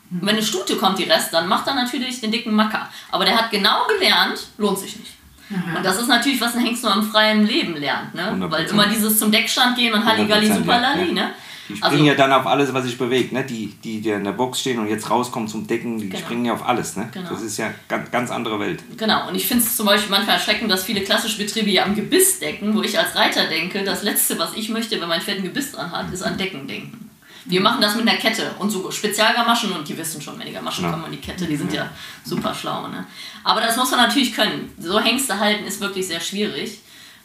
Und wenn eine Stute kommt, die Rest, dann macht er natürlich den dicken Macker. Aber der hat genau gelernt, lohnt sich nicht. Und das ist natürlich, was ein Hengst nur im freien Leben lernt, ne? 100%. Weil immer dieses zum Deckstand gehen und Halligalli 100%, Superlali, ja. ne? Die springen ja dann auf alles, was sich bewegt, ne? Die, die, die in der Box stehen und jetzt rauskommen zum Decken, die Genau. springen ja auf alles, ne? Genau. Das ist ja ganz, ganz andere Welt. Genau, und ich finde es zum Beispiel manchmal erschreckend, dass viele klassische Betriebe ja am Gebiss decken, wo ich als Reiter denke, das Letzte, was ich möchte, wenn mein Pferd ein Gebiss dran hat, ist an Decken denken. Wir machen das mit einer Kette und so Spezialgamaschen und die wissen schon, wenn die Gamaschen Ja. kommen an die Kette, die sind ja super schlau. Ne? Aber das muss man natürlich können. So Hengste halten ist wirklich sehr schwierig.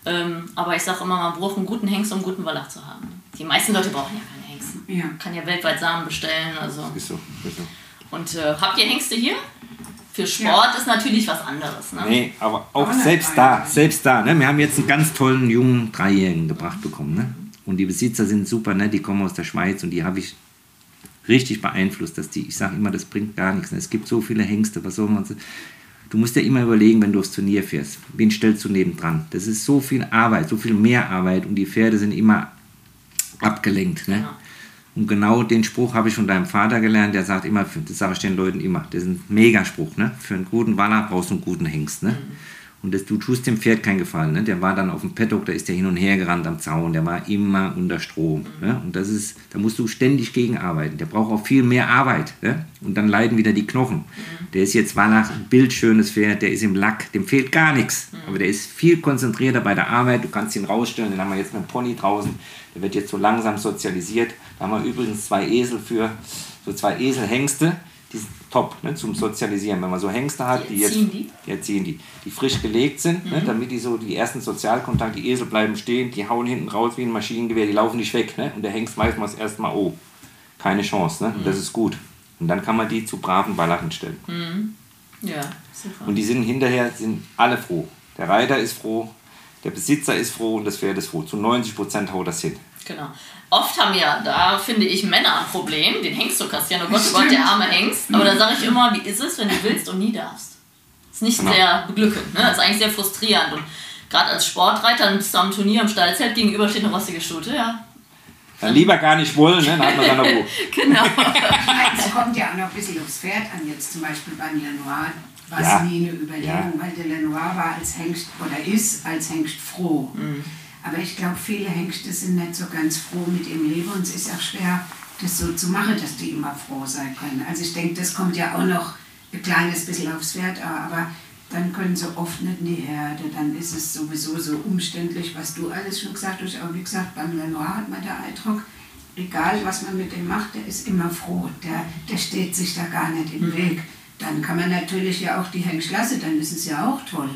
Ähm, aber ich sage immer, man braucht einen guten Hengst, um einen guten Wallach zu haben. Die meisten Leute brauchen ja keine Hengste. Ja. Man kann ja weltweit Samen bestellen. Also. Ist so, ist so. Und äh, habt ihr Hengste hier? Für Sport ist natürlich was anderes. Ne? Nee, aber auch Aber selbst da, selbst da, ne? Wir haben jetzt einen ganz tollen jungen Dreijährigen gebracht bekommen, ne? Und die Besitzer sind super, ne? Die kommen aus der Schweiz und die habe ich richtig beeinflusst, dass die, ich sage immer, das bringt gar nichts. Ne? Es gibt so viele Hengste, was soll man so. Du musst ja immer überlegen, wenn du aufs Turnier fährst, wen stellst du nebendran? Das ist so viel Arbeit, so viel mehr Arbeit und die Pferde sind immer abgelenkt. Ne? Genau. Und genau den Spruch habe ich von deinem Vater gelernt, der sagt immer, das sage ich den Leuten immer, das ist ein Megaspruch, ne? Für einen guten Waller brauchst du einen guten Hengst, ne? Und das, du tust dem Pferd keinen Gefallen, ne? Der war dann auf dem Paddock, da ist der hin und her gerannt am Zaun, der war immer unter Strom, ne? Und das ist, da musst du ständig gegen arbeiten. Der braucht auch viel mehr Arbeit, ne? Und dann leiden wieder die Knochen. Der ist jetzt Wallach, ein bildschönes Pferd, der ist im Lack, dem fehlt gar nichts. Aber der ist viel konzentrierter bei der Arbeit, du kannst ihn rausstellen, den haben wir jetzt mit dem Pony draußen, der wird jetzt so langsam sozialisiert. Da haben wir übrigens zwei Esel für, so zwei Eselhengste, top ne, zum Sozialisieren. Wenn man so Hengste hat, Die jetzt, die? die erziehen die, die frisch gelegt sind, ne, damit die so die ersten Sozialkontakte, die Esel bleiben stehen, die hauen hinten raus wie ein Maschinengewehr, die laufen nicht weg. Ne, und der Hengst weiß man das erste Mal, oh, keine Chance, ne, und das ist gut. Und dann kann man die zu braven Wallachen stellen. Ja, super. Und die sind hinterher sind alle froh. Der Reiter ist froh, der Besitzer ist froh und das Pferd ist froh. Zu 90 Prozent haut das hin. Genau. Oft haben ja, da finde ich, Männer ein Problem, den Hengst zu kastrieren. Oh Gott, oh Gott, der arme Hengst. Aber da sage ich immer, wie ist es, wenn du willst und nie darfst? Ist nicht Genau. sehr beglückend, ne? Das ist eigentlich sehr frustrierend. Und gerade als Sportreiter, dann bist du am Turnier im Stallzelt, gegenüber steht eine rostige Stute, ja. Dann lieber gar nicht wollen, ne? dann hat man seine Ruhe. Genau. Es kommt ja auch noch ein bisschen aufs Pferd an. Jetzt zum Beispiel beim Lenoir war es Ja. nie eine Überlegung, weil der Lenoir war als Hengst oder ist als Hengst froh. Aber ich glaube, viele Hengste sind nicht so ganz froh mit ihrem Leben und es ist auch schwer, das so zu machen, dass die immer froh sein können. Also ich denke, das kommt ja auch noch ein kleines bisschen aufs Pferd an, aber dann können sie oft nicht in die Herde, dann ist es sowieso so umständlich, was du alles schon gesagt hast. Aber wie gesagt, beim Lenoir hat man der Eindruck, egal was man mit dem macht, der ist immer froh, der, der steht sich da gar nicht im Weg. Dann kann man natürlich ja auch die Hengst lassen, dann ist es ja auch toll.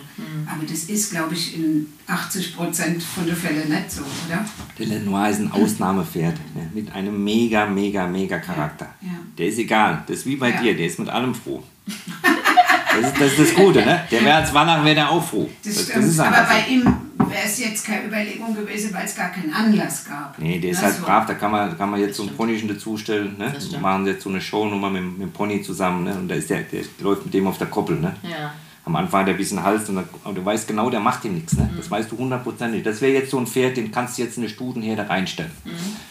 Aber das ist, glaube ich, in 80 Prozent von den Fällen nicht so, oder? Der Lenoir ist ein Ausnahmepferd ne? mit einem mega, mega, mega Charakter. Ja, ja. Der ist egal, das ist wie bei Ja. dir, der ist mit allem froh. Das ist das, ist das Gute, ne? Der wäre als Wallach wäre der auch froh. Das stimmt. Aber bei ihm wäre es jetzt keine Überlegung gewesen, weil es gar keinen Anlass gab. Nee, der ist halt so. brav, da kann man, kann man jetzt so einen Ponychen dazustellen. Ne? Das Wir machen jetzt so eine Shownummer mit, mit dem Pony zusammen. Ne? Und da ist der, der läuft mit dem auf der Koppel. Ne? Ja. Am Anfang hat er ein bisschen Hals, und dann, du weißt genau, der macht ihm nichts. Ne? Mhm. Das weißt du hundertprozentig. Das wäre jetzt so ein Pferd, den kannst du jetzt in eine Stutenherde reinstellen. Mhm.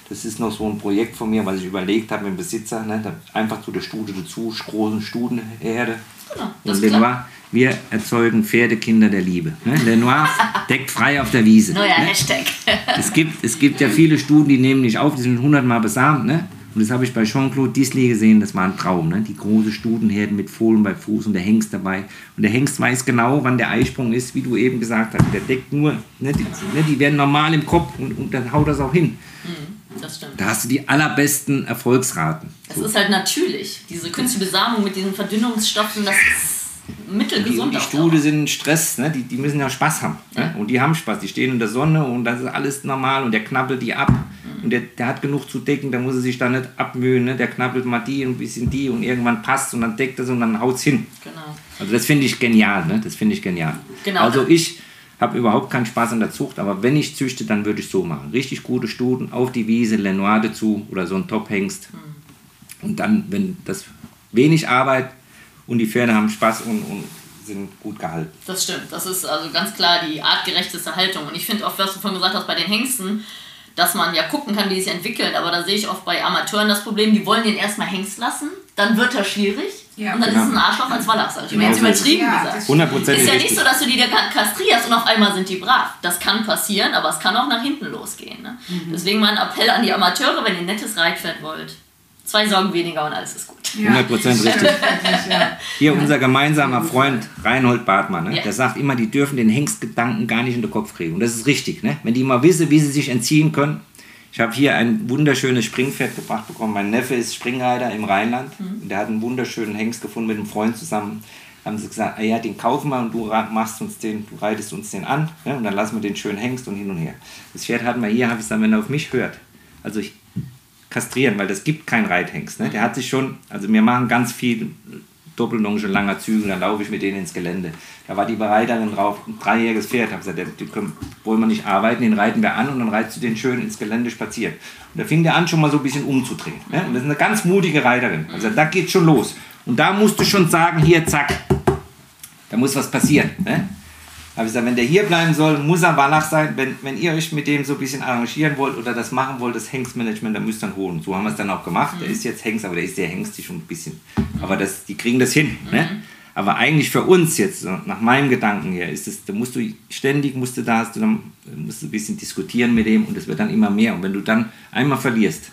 Das ist noch so ein Projekt von mir, was ich überlegt habe mit dem Besitzer. Ne? Einfach zu der Stute dazu, großen Stutenherde. Genau, das Und. Lenoir, wir erzeugen Pferdekinder der Liebe. Ne? Lenoir deckt frei auf der Wiese. Neuer ne? Hashtag. Es gibt, es gibt ja viele Studen, die nehmen nicht auf, die sind hundertmal besamt. Ne? Und das habe ich bei Jean-Claude Disley gesehen, das war ein Traum. Ne? Die große Studenherden mit Fohlen bei Fuß und der Hengst dabei. Und der Hengst weiß genau, wann der Eisprung ist, wie du eben gesagt hast. Der deckt nur, ne? Die, ne? die werden normal im Kopf und, und dann haut das auch hin. Das stimmt. Da hast du die allerbesten Erfolgsraten. Das ist halt natürlich. Diese künstliche Besamung mit diesen Verdünnungsstoffen, das ist Die, und mittelgesund. die Stude Dauer. sind Stress, ne? die, die müssen ja Spaß haben. Ne? Und die haben Spaß, die stehen in der Sonne und das ist alles normal und der knabbelt die ab. Und der, der hat genug zu decken, da muss er sich da nicht abmühen. Ne? Der knabbelt mal die und ein bisschen die und irgendwann passt und dann deckt es und dann haut's hin. Genau. Also das finde ich genial, ne? das finde ich genial. Genau. Also ich habe überhaupt keinen Spaß an der Zucht, aber wenn ich züchte, dann würde ich so machen. Richtig gute Studen, auf die Wiese, Lenoir dazu oder so ein Top-Hengst. Und dann, wenn das wenig Arbeit und die Pferde haben Spaß und, und sind gut gehalten. Das stimmt. Das ist also ganz klar die artgerechteste Haltung. Und ich finde oft, was du vorhin gesagt hast bei den Hengsten, dass man ja gucken kann, wie die sich entwickeln. Aber da sehe ich oft bei Amateuren das Problem, die wollen den erstmal Hengst lassen, dann wird er schwierig Ja, und dann genau. ist es ein Arschloch als Wallach, sag ich mal. Genau Jetzt übertrieben Ja, gesagt. das- Hundertprozentig Ist ja nicht so, dass du die da kastrierst und auf einmal sind die brav. Das kann passieren, aber es kann auch nach hinten losgehen. Ne? Mhm. Deswegen mein Appell an die Amateure, wenn ihr ein nettes Reitpferd wollt, zwei Sorgen weniger und alles ist gut. Ja, 100% richtig. Hier unser gemeinsamer Freund Reinhold Bartmann, ne? Ja. der sagt immer, die dürfen den Hengstgedanken gar nicht in den Kopf kriegen. Und das ist richtig. Ne? Wenn die mal wissen, wie sie sich entziehen können. Ich habe hier ein wunderschönes Springpferd gebracht bekommen. Mein Neffe ist Springreiter im Rheinland. Und der hat einen wunderschönen Hengst gefunden mit einem Freund zusammen. Haben sie gesagt, ah ja, den kaufen wir und du machst uns den, du reitest uns den an. Ne? Und dann lassen wir den schönen Hengst und hin und her. Das Pferd hatten wir hier, habe ich gesagt, wenn er auf mich hört. Also ich kastrieren, weil das gibt kein Reithengst. Ne? Der hat sich schon, also wir machen ganz viel Doppelnonge, langer Züge, dann laufe ich mit denen ins Gelände. Da war die Reiterin drauf, ein dreijähriges Pferd, habe gesagt, die können, wollen wir nicht arbeiten, den reiten wir an und dann reitest du den schön ins Gelände spazieren. Und da fing der an, schon mal so ein bisschen umzudrehen. Ne? Und das ist eine ganz mutige Reiterin. Also da geht schon los. Und da musst du schon sagen, hier, zack, da muss was passieren. Ne? Habe ich gesagt, wenn der hier bleiben soll, muss er Wallach sein. Wenn, wenn ihr euch mit dem so ein bisschen arrangieren wollt oder das machen wollt, das Hengstmanagement, dann müsst ihr ihn holen. So haben wir es dann auch gemacht. Der ist jetzt Hengst, aber der ist sehr hengstig und ein bisschen. Aber das, die kriegen das hin. Ne? Aber eigentlich für uns jetzt, nach meinem Gedanken her, ist es, da musst du ständig, musst du da, hast du dann, musst du ein bisschen diskutieren mit dem und es wird dann immer mehr. Und wenn du dann einmal verlierst,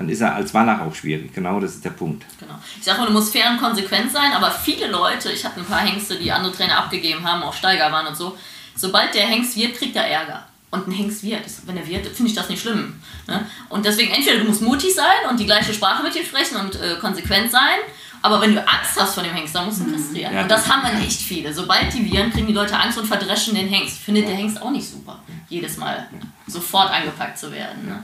dann ist er als Wallach auch schwierig. Genau das ist der Punkt. Genau. Ich sag mal, du musst fair und konsequent sein, aber viele Leute, ich hatte ein paar Hengste, die andere Trainer abgegeben haben, auch Steiger waren und so, sobald der Hengst wird, kriegt er Ärger. Und ein Hengst wird, wenn er wird, finde ich das nicht schlimm. Ne? Und deswegen entweder du musst mutig sein und die gleiche Sprache mit ihm sprechen und äh, konsequent sein, aber wenn du Angst hast vor dem Hengst, dann musst du ihn kastrieren. Ja, und das haben wir nicht viele. Sobald die viren, kriegen die Leute Angst und verdreschen den Hengst. Findet der Hengst auch nicht super, jedes Mal sofort angepackt zu werden. Ne?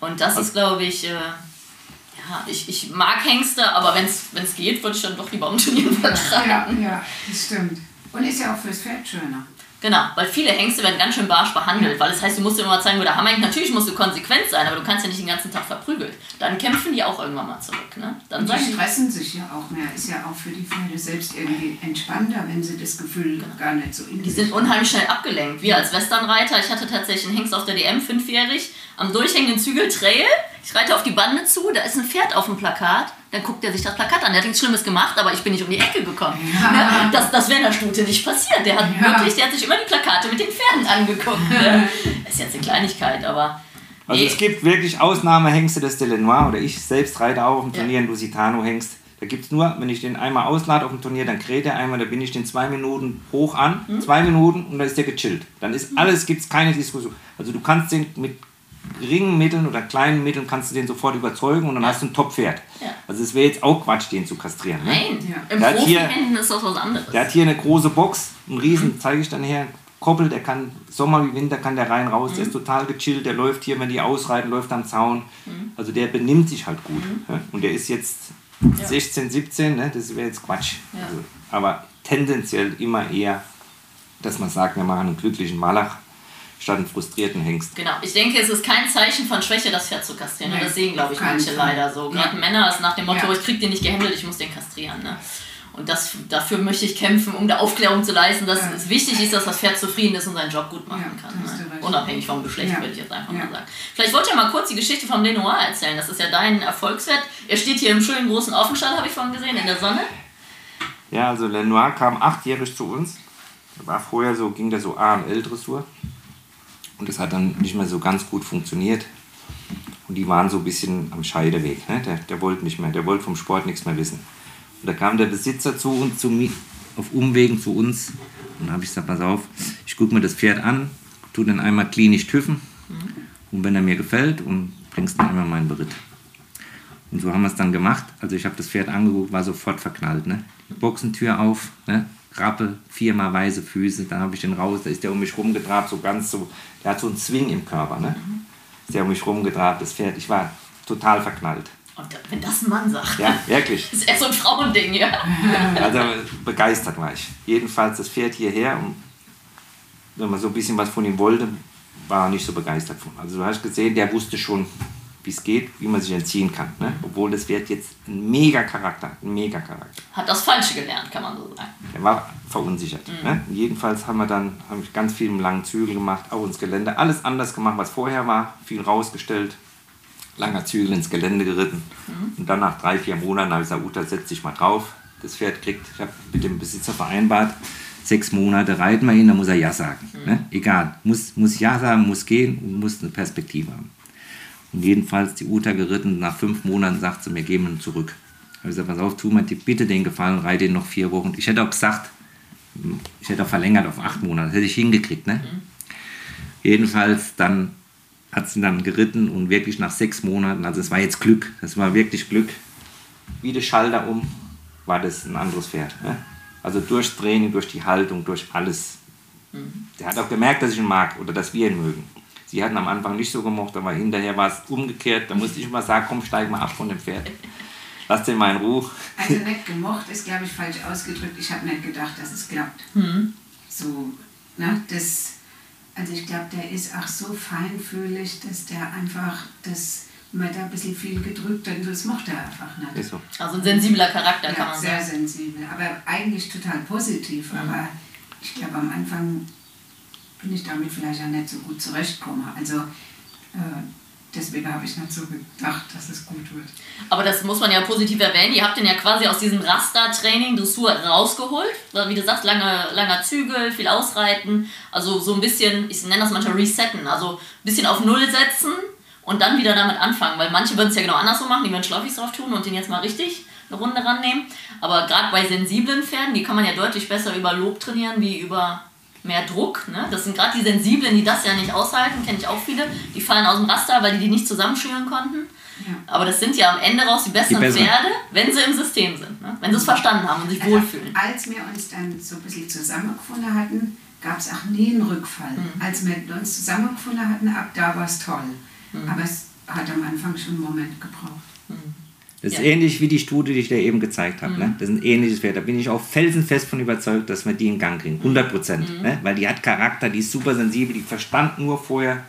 Und das ist, glaube ich, äh, ja, ich, ich mag Hengste, aber wenn es geht, würde ich dann doch lieber um Turnieren vertreiben. Ja, ja, das stimmt. Und ist ja auch fürs Pferd schöner. Genau, weil viele Hengste werden ganz schön barsch behandelt, weil das heißt, du musst dir immer zeigen, wo der Hammer hängt. Natürlich musst du konsequent sein, aber du kannst ja nicht den ganzen Tag verprügeln. Dann kämpfen die auch irgendwann mal zurück. Ne? Dann Und die die, stressen sich ja auch mehr. Ist ja auch für die Pferde selbst irgendwie entspannter, wenn sie das Gefühl gar nicht so in Genau. die sind unheimlich schnell abgelenkt. Wir als Westernreiter, ich hatte tatsächlich einen Hengst auf der DM, fünfjährig, am durchhängenden Zügel Trail. Ich reite auf die Bande zu, da ist ein Pferd auf dem Plakat. Dann guckt er sich das Plakat an. Der hat nichts Schlimmes gemacht, aber ich bin nicht um die Ecke gekommen. Ne? Das, das wäre in der Stute nicht passiert. Der hat Ja. wirklich, der hat sich immer die Plakate mit den Pferden angeguckt. Ne? Ist jetzt eine Kleinigkeit, aber. Also nee. es gibt wirklich Ausnahmehengste des Delenoir oder ich selbst reite auch auf dem Ja. Turnier einen Lusitano-Hengst. Da gibt es nur, wenn ich den einmal auslade auf dem Turnier, dann kräht er einmal, da bin ich den zwei Minuten hoch an, Hm? zwei Minuten und dann ist der gechillt. Dann ist alles, gibt es keine Diskussion. Also du kannst den mit geringen Mitteln oder kleinen Mitteln kannst du den sofort überzeugen und dann Ja. hast du ein Top-Pferd. Ja. Also es wäre jetzt auch Quatsch, den zu kastrieren. Ne? Nein, Ja. im Der hat hier- ist das was anderes. Der hat hier eine große Box, einen riesen, zeige ich dann her, Koppel, der kann Sommer wie Winter kann der rein raus, der ist total gechillt, der läuft hier, wenn die ausreiten, läuft am Zaun. Also der benimmt sich halt gut. Ja? Und der ist jetzt 16, 17, ne? das wäre jetzt Quatsch. Ja. Also, aber tendenziell immer eher, dass man sagt, wir machen einen glücklichen Malach statt einen frustrierten Hengst. Genau, ich denke, es ist kein Zeichen von Schwäche, das Pferd zu kastrieren. Nee, das sehen, glaube ich, manche Fall. leider so. Gerade Ja. Männer ist nach dem Motto, Ja. ich krieg den nicht gehandelt, ich muss den kastrieren. Ne? Und das, dafür möchte ich kämpfen, um da Aufklärung zu leisten, dass Ja. es wichtig ist, dass das Pferd zufrieden ist und seinen Job gut machen Ja, kann. Ne? Unabhängig vom Geschlecht, Ja. würde ich jetzt einfach Ja. mal sagen. Vielleicht wollt ihr mal kurz die Geschichte vom Lenoir erzählen. Das ist ja dein Erfolgswert. Er steht hier im schönen großen Offenstall, habe ich vorhin gesehen, in der Sonne. Ja, also Lenoir kam achtjährig zu uns. Der war vorher so, ging der so AML-Dressur. Und das hat dann nicht mehr so ganz gut funktioniert. Und die waren so ein bisschen am Scheideweg. Ne? Der, der wollte nicht mehr, der wollte vom Sport nichts mehr wissen. Und da kam der Besitzer zu uns, zu mir, auf Umwegen zu uns. Und dann habe ich gesagt, pass auf, ich gucke mir das Pferd an, tu den einmal klinisch tüffen. Und wenn er mir gefällt, und bringst dann einmal meinen Beritt. Und so haben wir es dann gemacht. Also ich habe das Pferd angeguckt, war sofort verknallt. Ne? Die Boxentür auf, ne? Rappe, viermal weiße Füße, dann habe ich den raus, da ist der um mich rumgetrabt, so ganz so, der hat so einen Zwing im Körper. Ne? Ist der um mich rumgetrabt, das Pferd, ich war total verknallt. Und wenn das ein Mann sagt, Ja, wirklich. ist eher so ein Frauending, ja. Also begeistert war ich. Jedenfalls das Pferd hierher und wenn man so ein bisschen was von ihm wollte, war er nicht so begeistert von. Also du hast gesehen, der wusste schon, wie es geht, wie man sich entziehen kann. Ne? Obwohl das Pferd jetzt ein mega Charakter hat, ein mega Charakter. Hat das Falsche gelernt, kann man so sagen. Er war verunsichert. Ne? Jedenfalls haben wir dann hab ich ganz viel im langen Zügel gemacht, auch ins Gelände. Alles anders gemacht, was vorher war. Viel rausgestellt, langer Zügel ins Gelände geritten. Und dann nach drei, vier Monaten habe ich gesagt, Uta, setz dich mal drauf. Das Pferd kriegt, ich habe mit dem Besitzer vereinbart, sechs Monate reiten wir ihn, dann muss er Ja sagen. Ne? Egal, muss, muss Ja sagen, muss gehen und muss eine Perspektive haben. Und jedenfalls die Uta geritten, nach fünf Monaten sagt sie, wir gehen ihn zurück. Ich habe gesagt, pass auf, tu mir bitte den Gefallen, reite ihn noch vier Wochen. Ich hätte auch gesagt, ich hätte auch verlängert auf acht Monate, das hätte ich hingekriegt. Ne? Jedenfalls dann hat sie dann geritten und wirklich nach sechs Monaten, also es war jetzt Glück, das war wirklich Glück, wie der Schalter um, war das ein anderes Pferd. Ne? Also durchs Training, durch die Haltung, durch alles. Der hat auch gemerkt, dass ich ihn mag oder dass wir ihn mögen. Sie hatten am Anfang nicht so gemocht, aber hinterher war es umgekehrt. Da musste ich mal sagen, komm, steig mal ab von dem Pferd. Lass den mal in Ruhe. Also nicht gemocht ist, glaube ich, falsch ausgedrückt. Ich habe nicht gedacht, dass es klappt. So, ne, das, also ich glaube, der ist auch so feinfühlig, dass der einfach, das, man da ein bisschen viel gedrückt hat, und das mochte er einfach nicht. Ist so. Also ein sensibler Charakter, kann Ja, man sehr sagen. sensibel, aber eigentlich total positiv. Aber ich glaube, am Anfang bin ich damit vielleicht auch nicht so gut zurechtgekommen. Also äh, deswegen habe ich nicht so gedacht, dass es gut wird. Aber das muss man ja positiv erwähnen. Ihr habt den ja quasi aus diesem Raster-Training, Dressur rausgeholt. Wie du sagst, lange, langer Zügel, viel ausreiten. Also so ein bisschen, ich nenne das manchmal resetten. Also ein bisschen auf Null setzen und dann wieder damit anfangen. Weil manche würden es ja genau andersrum machen. Die würden Schläufis drauf tun und den jetzt mal richtig eine Runde rannehmen. Aber gerade bei sensiblen Pferden, die kann man ja deutlich besser über Lob trainieren wie über mehr Druck. Ne? Das sind gerade die Sensiblen, die das ja nicht aushalten, kenne ich auch viele. Die fallen aus dem Raster, weil die die nicht zusammenschüren konnten. Ja. Aber das sind ja am Ende raus die besseren Die besseren. Pferde, wenn sie im System sind. Ne? Wenn sie es verstanden haben und sich Also, wohlfühlen. als wir uns dann so ein bisschen zusammengefunden hatten, gab es auch nie einen Rückfall. Mhm. Als wir uns zusammengefunden hatten, ab da war es toll. Mhm. Aber es hat am Anfang schon einen Moment gebraucht. Das ist Ja. ähnlich wie die Studie, die ich dir eben gezeigt habe. Ne? Das ist ein ähnliches Pferd. Da bin ich auch felsenfest von überzeugt, dass wir die in Gang kriegen. 100 Prozent. Ne? Weil die hat Charakter, die ist super sensibel, die verstand nur vorher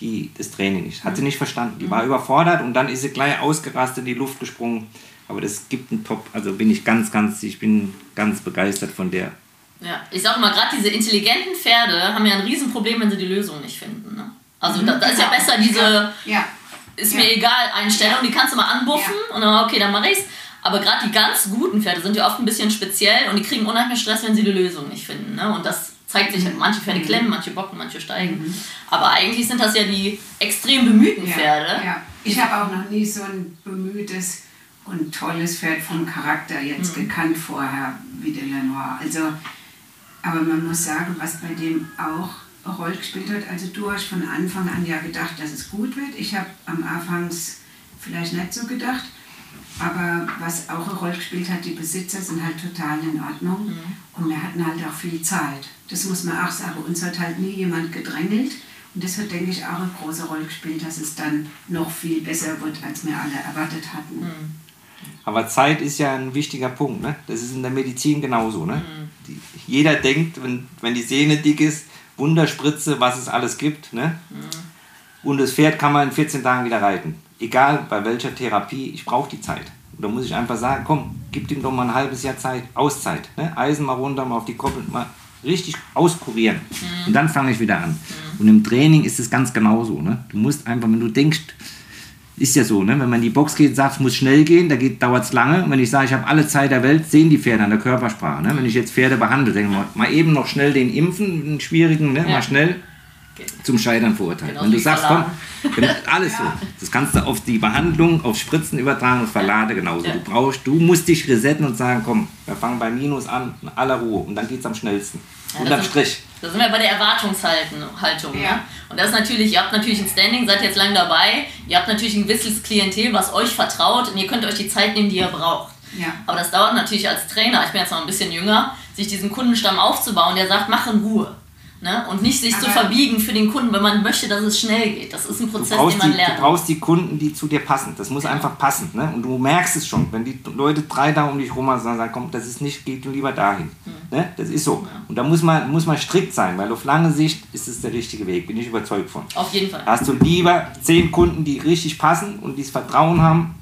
die, das Training nicht. Hat sie nicht verstanden. Die war überfordert und dann ist sie gleich ausgerastet in die Luft gesprungen. Aber das gibt einen Top. Also bin ich ganz, ganz, ich bin ganz begeistert von der. Ja, ich sag mal, gerade diese intelligenten Pferde haben ja ein Riesenproblem, wenn sie die Lösung nicht finden. Ne? Also da, da ist ja besser diese, Ja. Ist Ja. mir egal, Einstellung, die kannst du mal anbuffen und dann, okay, dann mache ich's. Aber gerade die ganz guten Pferde sind ja oft ein bisschen speziell und die kriegen unheimlich Stress, wenn sie die Lösung nicht finden. Ne? Und das zeigt sich, manche Pferde klemmen, manche bocken, manche steigen. Aber eigentlich sind das ja die extrem bemühten Ja, Pferde. ja. Ich habe auch noch nie so ein bemühtes und tolles Pferd vom Charakter jetzt Mhm. gekannt vorher wie der Lenoir. Also, aber man muss sagen, was bei dem auch Rolle gespielt hat, also du hast von Anfang an ja gedacht, dass es gut wird. Ich habe am Anfangs vielleicht nicht so gedacht. Aber was auch eine Rolle gespielt hat, die Besitzer sind halt total in Ordnung. Mhm. Und wir hatten halt auch viel Zeit. Das muss man auch sagen. Uns hat halt nie jemand gedrängelt. Und das hat, denke ich, auch eine große Rolle gespielt, dass es dann noch viel besser wird, als wir alle erwartet hatten. Mhm. Aber Zeit ist ja ein wichtiger Punkt. Ne? Das ist in der Medizin genauso. Ne? Die, jeder denkt, wenn, wenn die Sehne dick ist, Wunderspritze, was es alles gibt. Ne? Und das Pferd kann man in 14 Tagen wieder reiten. Egal bei welcher Therapie, ich brauche die Zeit. Und da muss ich einfach sagen, komm, gib ihm doch mal ein halbes Jahr Zeit, Auszeit. Ne? Eisen mal runter, mal auf die Koppel, mal richtig auskurieren. Und dann fange ich wieder an. Und im Training ist es ganz genauso. Ne? Du musst einfach, wenn du denkst, ist ja so, ne? wenn man in die Box geht, sagt, es muss schnell gehen, da dauert es lange. Und wenn ich sage, ich habe alle Zeit der Welt, sehen die Pferde an der Körpersprache. Ne? Wenn ich jetzt Pferde behandle, denke ich mal, mal eben noch schnell den impfen, den schwierigen, ne? Ja. mal schnell Okay. zum Scheitern verurteilt. Genau wenn du sagst, komm, genau, alles so. Das kannst du auf die Behandlung, auf Spritzen übertragen und Verlade genauso. Ja. Du brauchst, du musst dich resetten und sagen, komm, wir fangen bei Minus an, in aller Ruhe. Und dann geht es am schnellsten. Ja, Unterm Strich. Da sind wir bei der Erwartungshaltung. Haltung, Ja. ne? Und das ist natürlich, ihr habt natürlich ein Standing, seid jetzt lang dabei, ihr habt natürlich ein gewisses Klientel, was euch vertraut und ihr könnt euch die Zeit nehmen, die ihr braucht. Ja. Aber das dauert natürlich als Trainer, ich bin jetzt noch ein bisschen jünger, sich diesen Kundenstamm aufzubauen, der sagt, mach in Ruhe. Ne? Und nicht sich zu Aber- verbiegen für den Kunden, wenn man möchte, dass es schnell geht. Das ist ein Du Prozess, den man die, du lernt. brauchst die Kunden, die zu dir passen. Das muss einfach passen. Ne? Und du merkst es schon, wenn die Leute drei da um dich rum haben, sagen, komm, das ist nicht, geht lieber dahin. Ne? Das ist so. Und da muss man, muss man strikt sein, weil auf lange Sicht ist es der richtige Weg, bin ich überzeugt von. Auf jeden Fall. Da hast du lieber zehn Kunden, die richtig passen und dieses Vertrauen haben,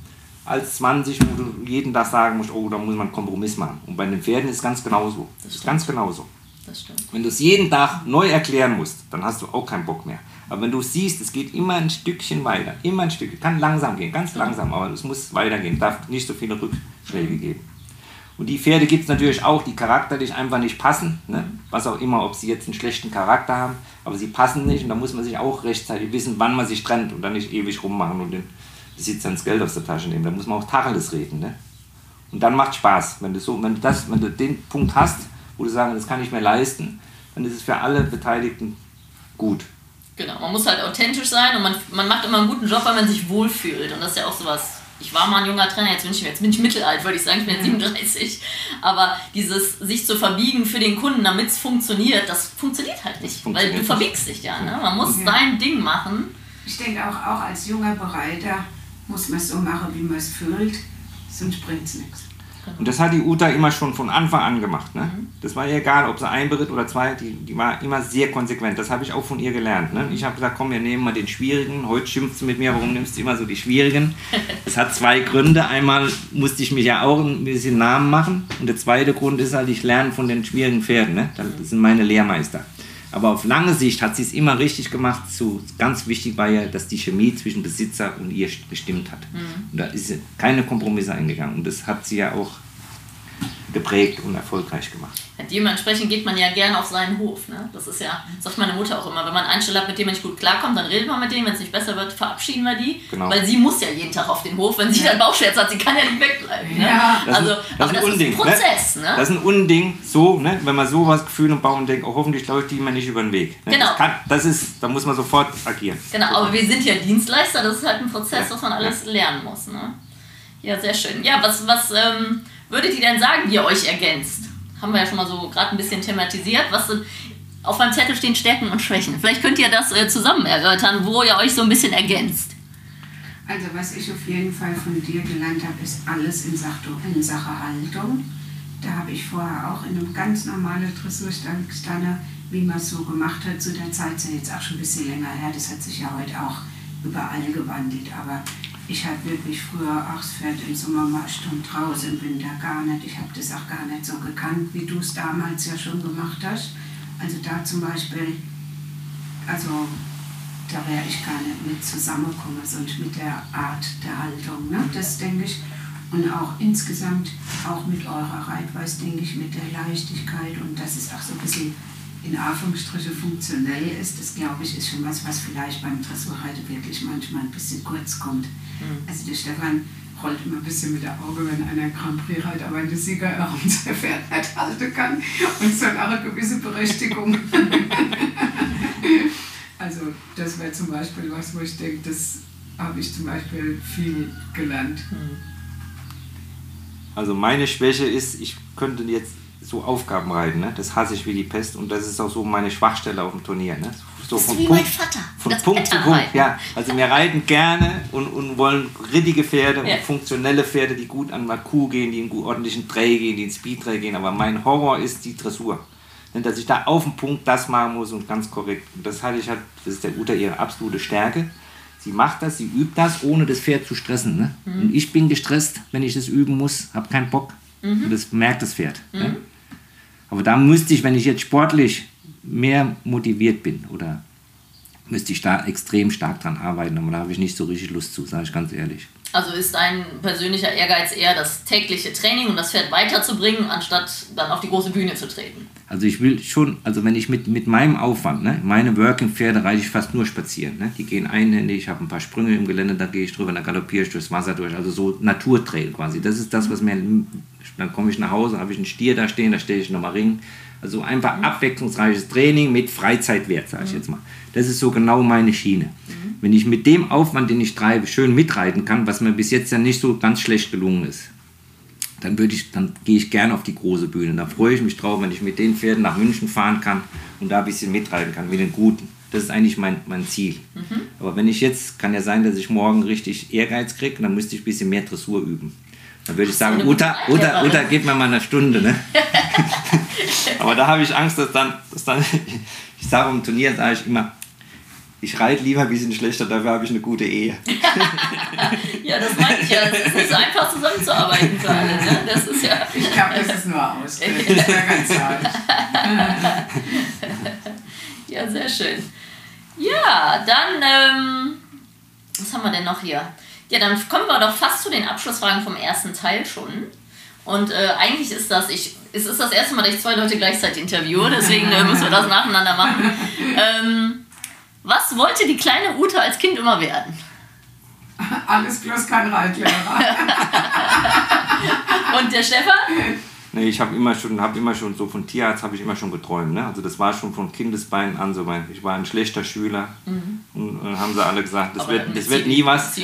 als 20, wo du jeden Tag sagen musst, oh, da muss man einen Kompromiss machen. Und bei den Pferden ist es ganz genauso. Das ist ganz genauso. Das stimmt. Wenn du es jeden Tag neu erklären musst, dann hast du auch keinen Bock mehr. Aber wenn du siehst, es geht immer ein Stückchen weiter, immer ein Stück, kann langsam gehen, ganz langsam, aber es muss weitergehen, darf nicht so viele Rückschläge geben. Und die Pferde gibt es natürlich auch, die charakterlich einfach nicht passen, ne? was auch immer, ob sie jetzt einen schlechten Charakter haben, aber sie passen nicht und da muss man sich auch rechtzeitig wissen, wann man sich trennt und dann nicht ewig rummachen und den Besitzer ins Geld aus der Tasche nehmen. Da muss man auch Tacheles reden. Ne? Und dann macht Spaß. Wenn du, so, wenn, du das, wenn du den Punkt hast, wo du sagst, das kann ich mir leisten, dann ist es für alle Beteiligten gut. Genau, man muss halt authentisch sein und man, man macht immer einen guten Job, weil man sich wohlfühlt. Und das ist ja auch sowas. Ich war mal ein junger Trainer, jetzt bin ich, jetzt bin ich mittelalt, würde ich sagen, ich bin jetzt 37. Aber dieses sich zu verbiegen für den Kunden, damit es funktioniert, das funktioniert halt nicht. weil Funktioniert du nicht. verbiegst dich ja. Ne? Man muss Ja. dein Ding machen. Ich denke auch, auch als junger Bereiter muss man es so machen, wie man es fühlt, sonst bringt es nichts. Und das hat die Uta immer schon von Anfang an gemacht. Ne? Das war ihr egal, ob sie ein beritt oder zwei, die, die war immer sehr konsequent. Das habe ich auch von ihr gelernt. Ne? Ich habe gesagt, komm, wir nehmen mal den Schwierigen. Heute schimpft sie mit mir, warum nimmst du immer so die Schwierigen? Das hat zwei Gründe. Einmal musste ich mich ja auch ein bisschen Namen machen. Und der zweite Grund ist halt, ich lerne von den schwierigen Pferden. Ne? Das sind meine Lehrmeister. Aber auf lange Sicht hat sie es immer richtig gemacht. So, ganz wichtig war ja, dass die Chemie zwischen Besitzer und ihr gestimmt hat. Und da ist sie keine Kompromisse eingegangen. Und das hat sie ja auch geprägt und erfolgreich gemacht. Dementsprechend geht man ja gerne auf seinen Hof. Ne? Das ist ja, sagt meine Mutter auch immer, wenn man einen Einsteller hat, mit dem man nicht gut klarkommt, dann redet man mit dem, wenn es nicht besser wird, verabschieden wir die. Genau. Weil sie muss ja jeden Tag auf den Hof, wenn sie dann Bauchschmerz hat, sie kann ja nicht wegbleiben. Ne? Ja. Das also, ist, das aber ist das ein Unding. ist ein Prozess. ne? Ne? Das ist ein Unding, so, ne? wenn man sowas Gefühl und baut und denkt, oh, hoffentlich läuft die mir nicht über den Weg. Ne? Genau. Das, kann, das ist, da muss man sofort agieren. Genau, aber wir sind ja Dienstleister, das ist halt ein Prozess, was man alles lernen muss. Ne? Ja, sehr schön. Ja, was, was ähm, würdet ihr denn sagen, wie ihr euch ergänzt? Haben wir ja schon mal so gerade ein bisschen thematisiert. Was sind, auf meinem Zettel stehen Stärken und Schwächen. Vielleicht könnt ihr das äh, zusammen erörtern, wo ihr euch so ein bisschen ergänzt. Also was ich auf jeden Fall von dir gelernt habe, ist alles in Sache, in Sache Haltung. Da habe ich vorher auch in einem ganz normalen Dressurstand gestanden, wie man es so gemacht hat. Zu der Zeit ist ja jetzt auch schon ein bisschen länger her. Das hat sich ja heute auch überall gewandelt. Aber ich habe wirklich früher das Pferd im Sommer mal Stunden draußen, im Winter gar nicht. Ich habe das auch gar nicht so gekannt, wie du es damals ja schon gemacht hast. Also da zum Beispiel, also da wäre ich gar nicht mit zusammengekommen, sonst mit der Art der Haltung. Ne? Das denke ich. Und auch insgesamt, auch mit eurer Reitweise, denke ich, mit der Leichtigkeit und dass es auch so ein bisschen in Anführungsstriche funktionell ist, das glaube ich, ist schon was, was vielleicht beim Dressurreiten wirklich manchmal ein bisschen kurz kommt. Mhm. Also der Stefan rollt immer ein bisschen mit der Auge, wenn einer Grand Prix reitet, aber eine Siegerehrung sein Pferd nicht halten kann und so eine gewisse Berechtigung. also das wäre zum Beispiel was, wo ich denke, das habe ich zum Beispiel viel gelernt. Mhm. Also meine Schwäche ist, ich könnte jetzt so Aufgaben reiten, ne? das hasse ich wie die Pest und das ist auch so meine Schwachstelle auf dem Turnier. Ne? So von wie Punkt, mein Vater. Von das Punkt zu Punkt. Ja, also wir reiten gerne und, und wollen rittige Pferde ja. und funktionelle Pferde, die gut an Kuh gehen, die in einen ordentlichen Dreh gehen, die in Speeddreh gehen. Aber mein Horror ist die Dressur. Dass ich da auf dem Punkt das machen muss und ganz korrekt. Und das hatte ich halt, das ist der Uta ihre absolute Stärke. Sie macht das, sie übt das, ohne das Pferd zu stressen. Ne? Mhm. Und ich bin gestresst, wenn ich das üben muss, habe keinen Bock. Mhm. Und das merkt das Pferd. Ne? Mhm. Ne? Aber da müsste ich, wenn ich jetzt sportlich mehr motiviert bin oder müsste ich da extrem stark dran arbeiten, aber da habe ich nicht so richtig Lust zu, sage ich ganz ehrlich. Also ist dein persönlicher Ehrgeiz eher das tägliche Training und das Pferd weiterzubringen, anstatt dann auf die große Bühne zu treten? Also ich will schon, also wenn ich mit, mit meinem Aufwand, ne, meine Working-Pferde reite ich fast nur spazieren. Ne? Die gehen einhändig, ich habe ein paar Sprünge im Gelände, da gehe ich drüber, da galoppiere ich durchs Wasser durch. Also so Naturtrail quasi. Das ist das, was mir, dann komme ich nach Hause, habe ich einen Stier da stehen, da stehe ich nochmal Ring. Also einfach mhm. abwechslungsreiches Training mit Freizeitwert, sage ich mhm. jetzt mal. Das ist so genau meine Schiene. Mhm. Wenn ich mit dem Aufwand, den ich treibe, schön mitreiten kann, was mir bis jetzt ja nicht so ganz schlecht gelungen ist, dann würde ich, dann gehe ich gerne auf die große Bühne. Da freue ich mich drauf, wenn ich mit den Pferden nach München fahren kann und da ein bisschen mitreiten kann, mit den Guten. Das ist eigentlich mein, mein Ziel. Mhm. Aber wenn ich jetzt, kann ja sein, dass ich morgen richtig Ehrgeiz kriege, dann müsste ich ein bisschen mehr Dressur üben. Dann würde ich sagen, Uta, Uta, Uta, gib mir mal eine Stunde. Ne? Aber da habe ich Angst, dass dann, dass dann ich sage im Turnier, sage ich immer, ich reite lieber ein bisschen schlechter, dafür habe ich eine gute Ehe. ja, das meine ich ja. Es ist nicht so einfach zusammenzuarbeiten für alle. Ne? Das ist ja ich glaube, das ist nur aus. Das ganz ja, sehr schön. Ja, dann, ähm, was haben wir denn noch hier? Ja, dann kommen wir doch fast zu den Abschlussfragen vom ersten Teil schon. Und äh, eigentlich ist das, ich, es ist das erste Mal, dass ich zwei Leute gleichzeitig interviewe, deswegen äh, müssen wir das nacheinander machen. Ähm, was wollte die kleine Ute als Kind immer werden? Alles bloß kein Reitlehrer. Und der Stefan? Nee, ich habe immer schon, habe immer schon so von Tierarzt habe ich immer schon geträumt. Ne? Also das war schon von Kindesbeinen an so. Mein, ich war ein schlechter Schüler mhm. und, und haben sie alle gesagt, das wird, das wird nie was.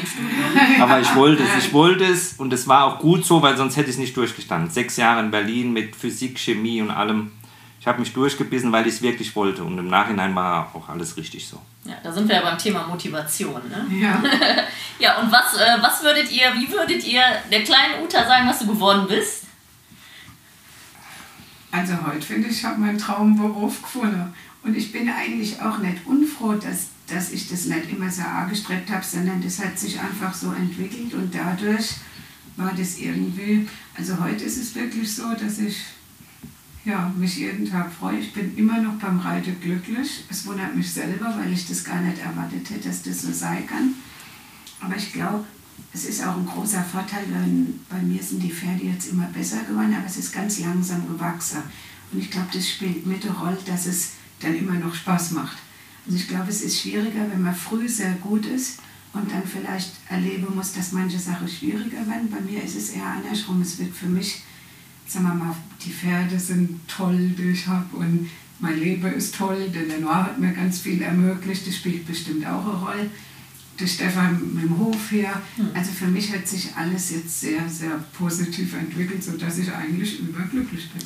Aber ich wollte es, ich wollte es und es war auch gut so, weil sonst hätte ich es nicht durchgestanden. Sechs Jahre in Berlin mit Physik, Chemie und allem ich habe mich durchgebissen, weil ich es wirklich wollte. Und im Nachhinein war auch alles richtig so. Ja, da sind wir ja beim Thema Motivation. Ne? Ja. ja, und was, äh, was würdet ihr, wie würdet ihr der kleinen Uta sagen, was du geworden bist? Also heute finde ich, ich habe meinen Traumberuf gefunden. Und ich bin eigentlich auch nicht unfroh, dass, dass ich das nicht immer so angestrebt habe, sondern das hat sich einfach so entwickelt und dadurch war das irgendwie, also heute ist es wirklich so, dass ich ja, mich jeden Tag freue. Ich bin immer noch beim Reiten glücklich. Es wundert mich selber, weil ich das gar nicht erwartet hätte, dass das so sein kann. Aber ich glaube, es ist auch ein großer Vorteil, weil bei mir sind die Pferde jetzt immer besser geworden, aber es ist ganz langsam gewachsen. Und ich glaube, das spielt mit der Rolle, dass es dann immer noch Spaß macht. Also ich glaube, es ist schwieriger, wenn man früh sehr gut ist und dann vielleicht erleben muss, dass manche Sachen schwieriger werden. Bei mir ist es eher andersrum. Es wird für mich sagen wir mal, die Pferde sind toll, die ich habe und mein Leben ist toll. Der Lenoir hat mir ganz viel ermöglicht, das spielt bestimmt auch eine Rolle. Der Stefan mit dem Hof her. Hm. Also für mich hat sich alles jetzt sehr, sehr positiv entwickelt, sodass ich eigentlich überglücklich bin.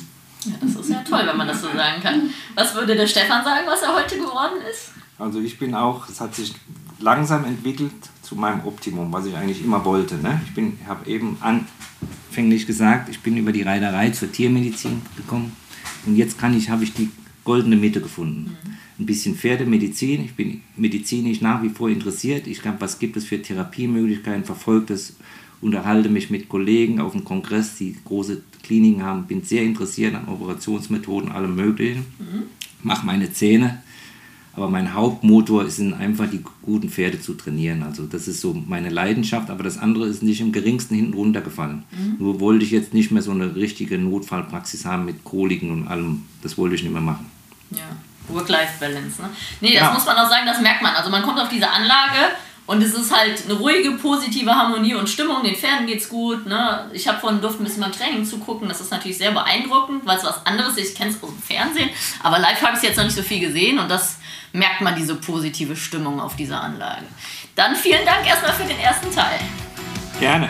Ja, das ist ja toll, wenn man das so sagen kann. Was würde der Stefan sagen, was er heute geworden ist? Also ich bin auch, es hat sich langsam entwickelt zu meinem Optimum, was ich eigentlich immer wollte. Ne? Ich habe eben anfänglich gesagt, ich bin über die Reiterei zur Tiermedizin gekommen und jetzt kann ich, habe ich die goldene Mitte gefunden. Mhm. Ein bisschen Pferdemedizin, ich bin medizinisch nach wie vor interessiert. Ich glaube, was gibt es für Therapiemöglichkeiten, verfolge das, unterhalte mich mit Kollegen auf dem Kongress, die große Kliniken haben, bin sehr interessiert an Operationsmethoden, allem Möglichen, mhm. mache meine Zähne aber mein Hauptmotor ist einfach die guten Pferde zu trainieren. Also das ist so meine Leidenschaft, aber das andere ist nicht im geringsten hinten runtergefallen. Mhm. Nur wollte ich jetzt nicht mehr so eine richtige Notfallpraxis haben mit Koliken und allem. Das wollte ich nicht mehr machen. Ja, Work-Life-Balance. Ne? Nee, das ja. muss man auch sagen, das merkt man. Also man kommt auf diese Anlage und es ist halt eine ruhige, positive Harmonie und Stimmung. Den Pferden geht's gut. Ne? Ich habe vorhin durfte ein bisschen beim Training zugucken. Das ist natürlich sehr beeindruckend, weil es was anderes ist. Ich kenne es aus dem Fernsehen, aber live habe ich jetzt noch nicht so viel gesehen und das merkt man diese positive Stimmung auf dieser Anlage. Dann vielen Dank erstmal für den ersten Teil. Gerne.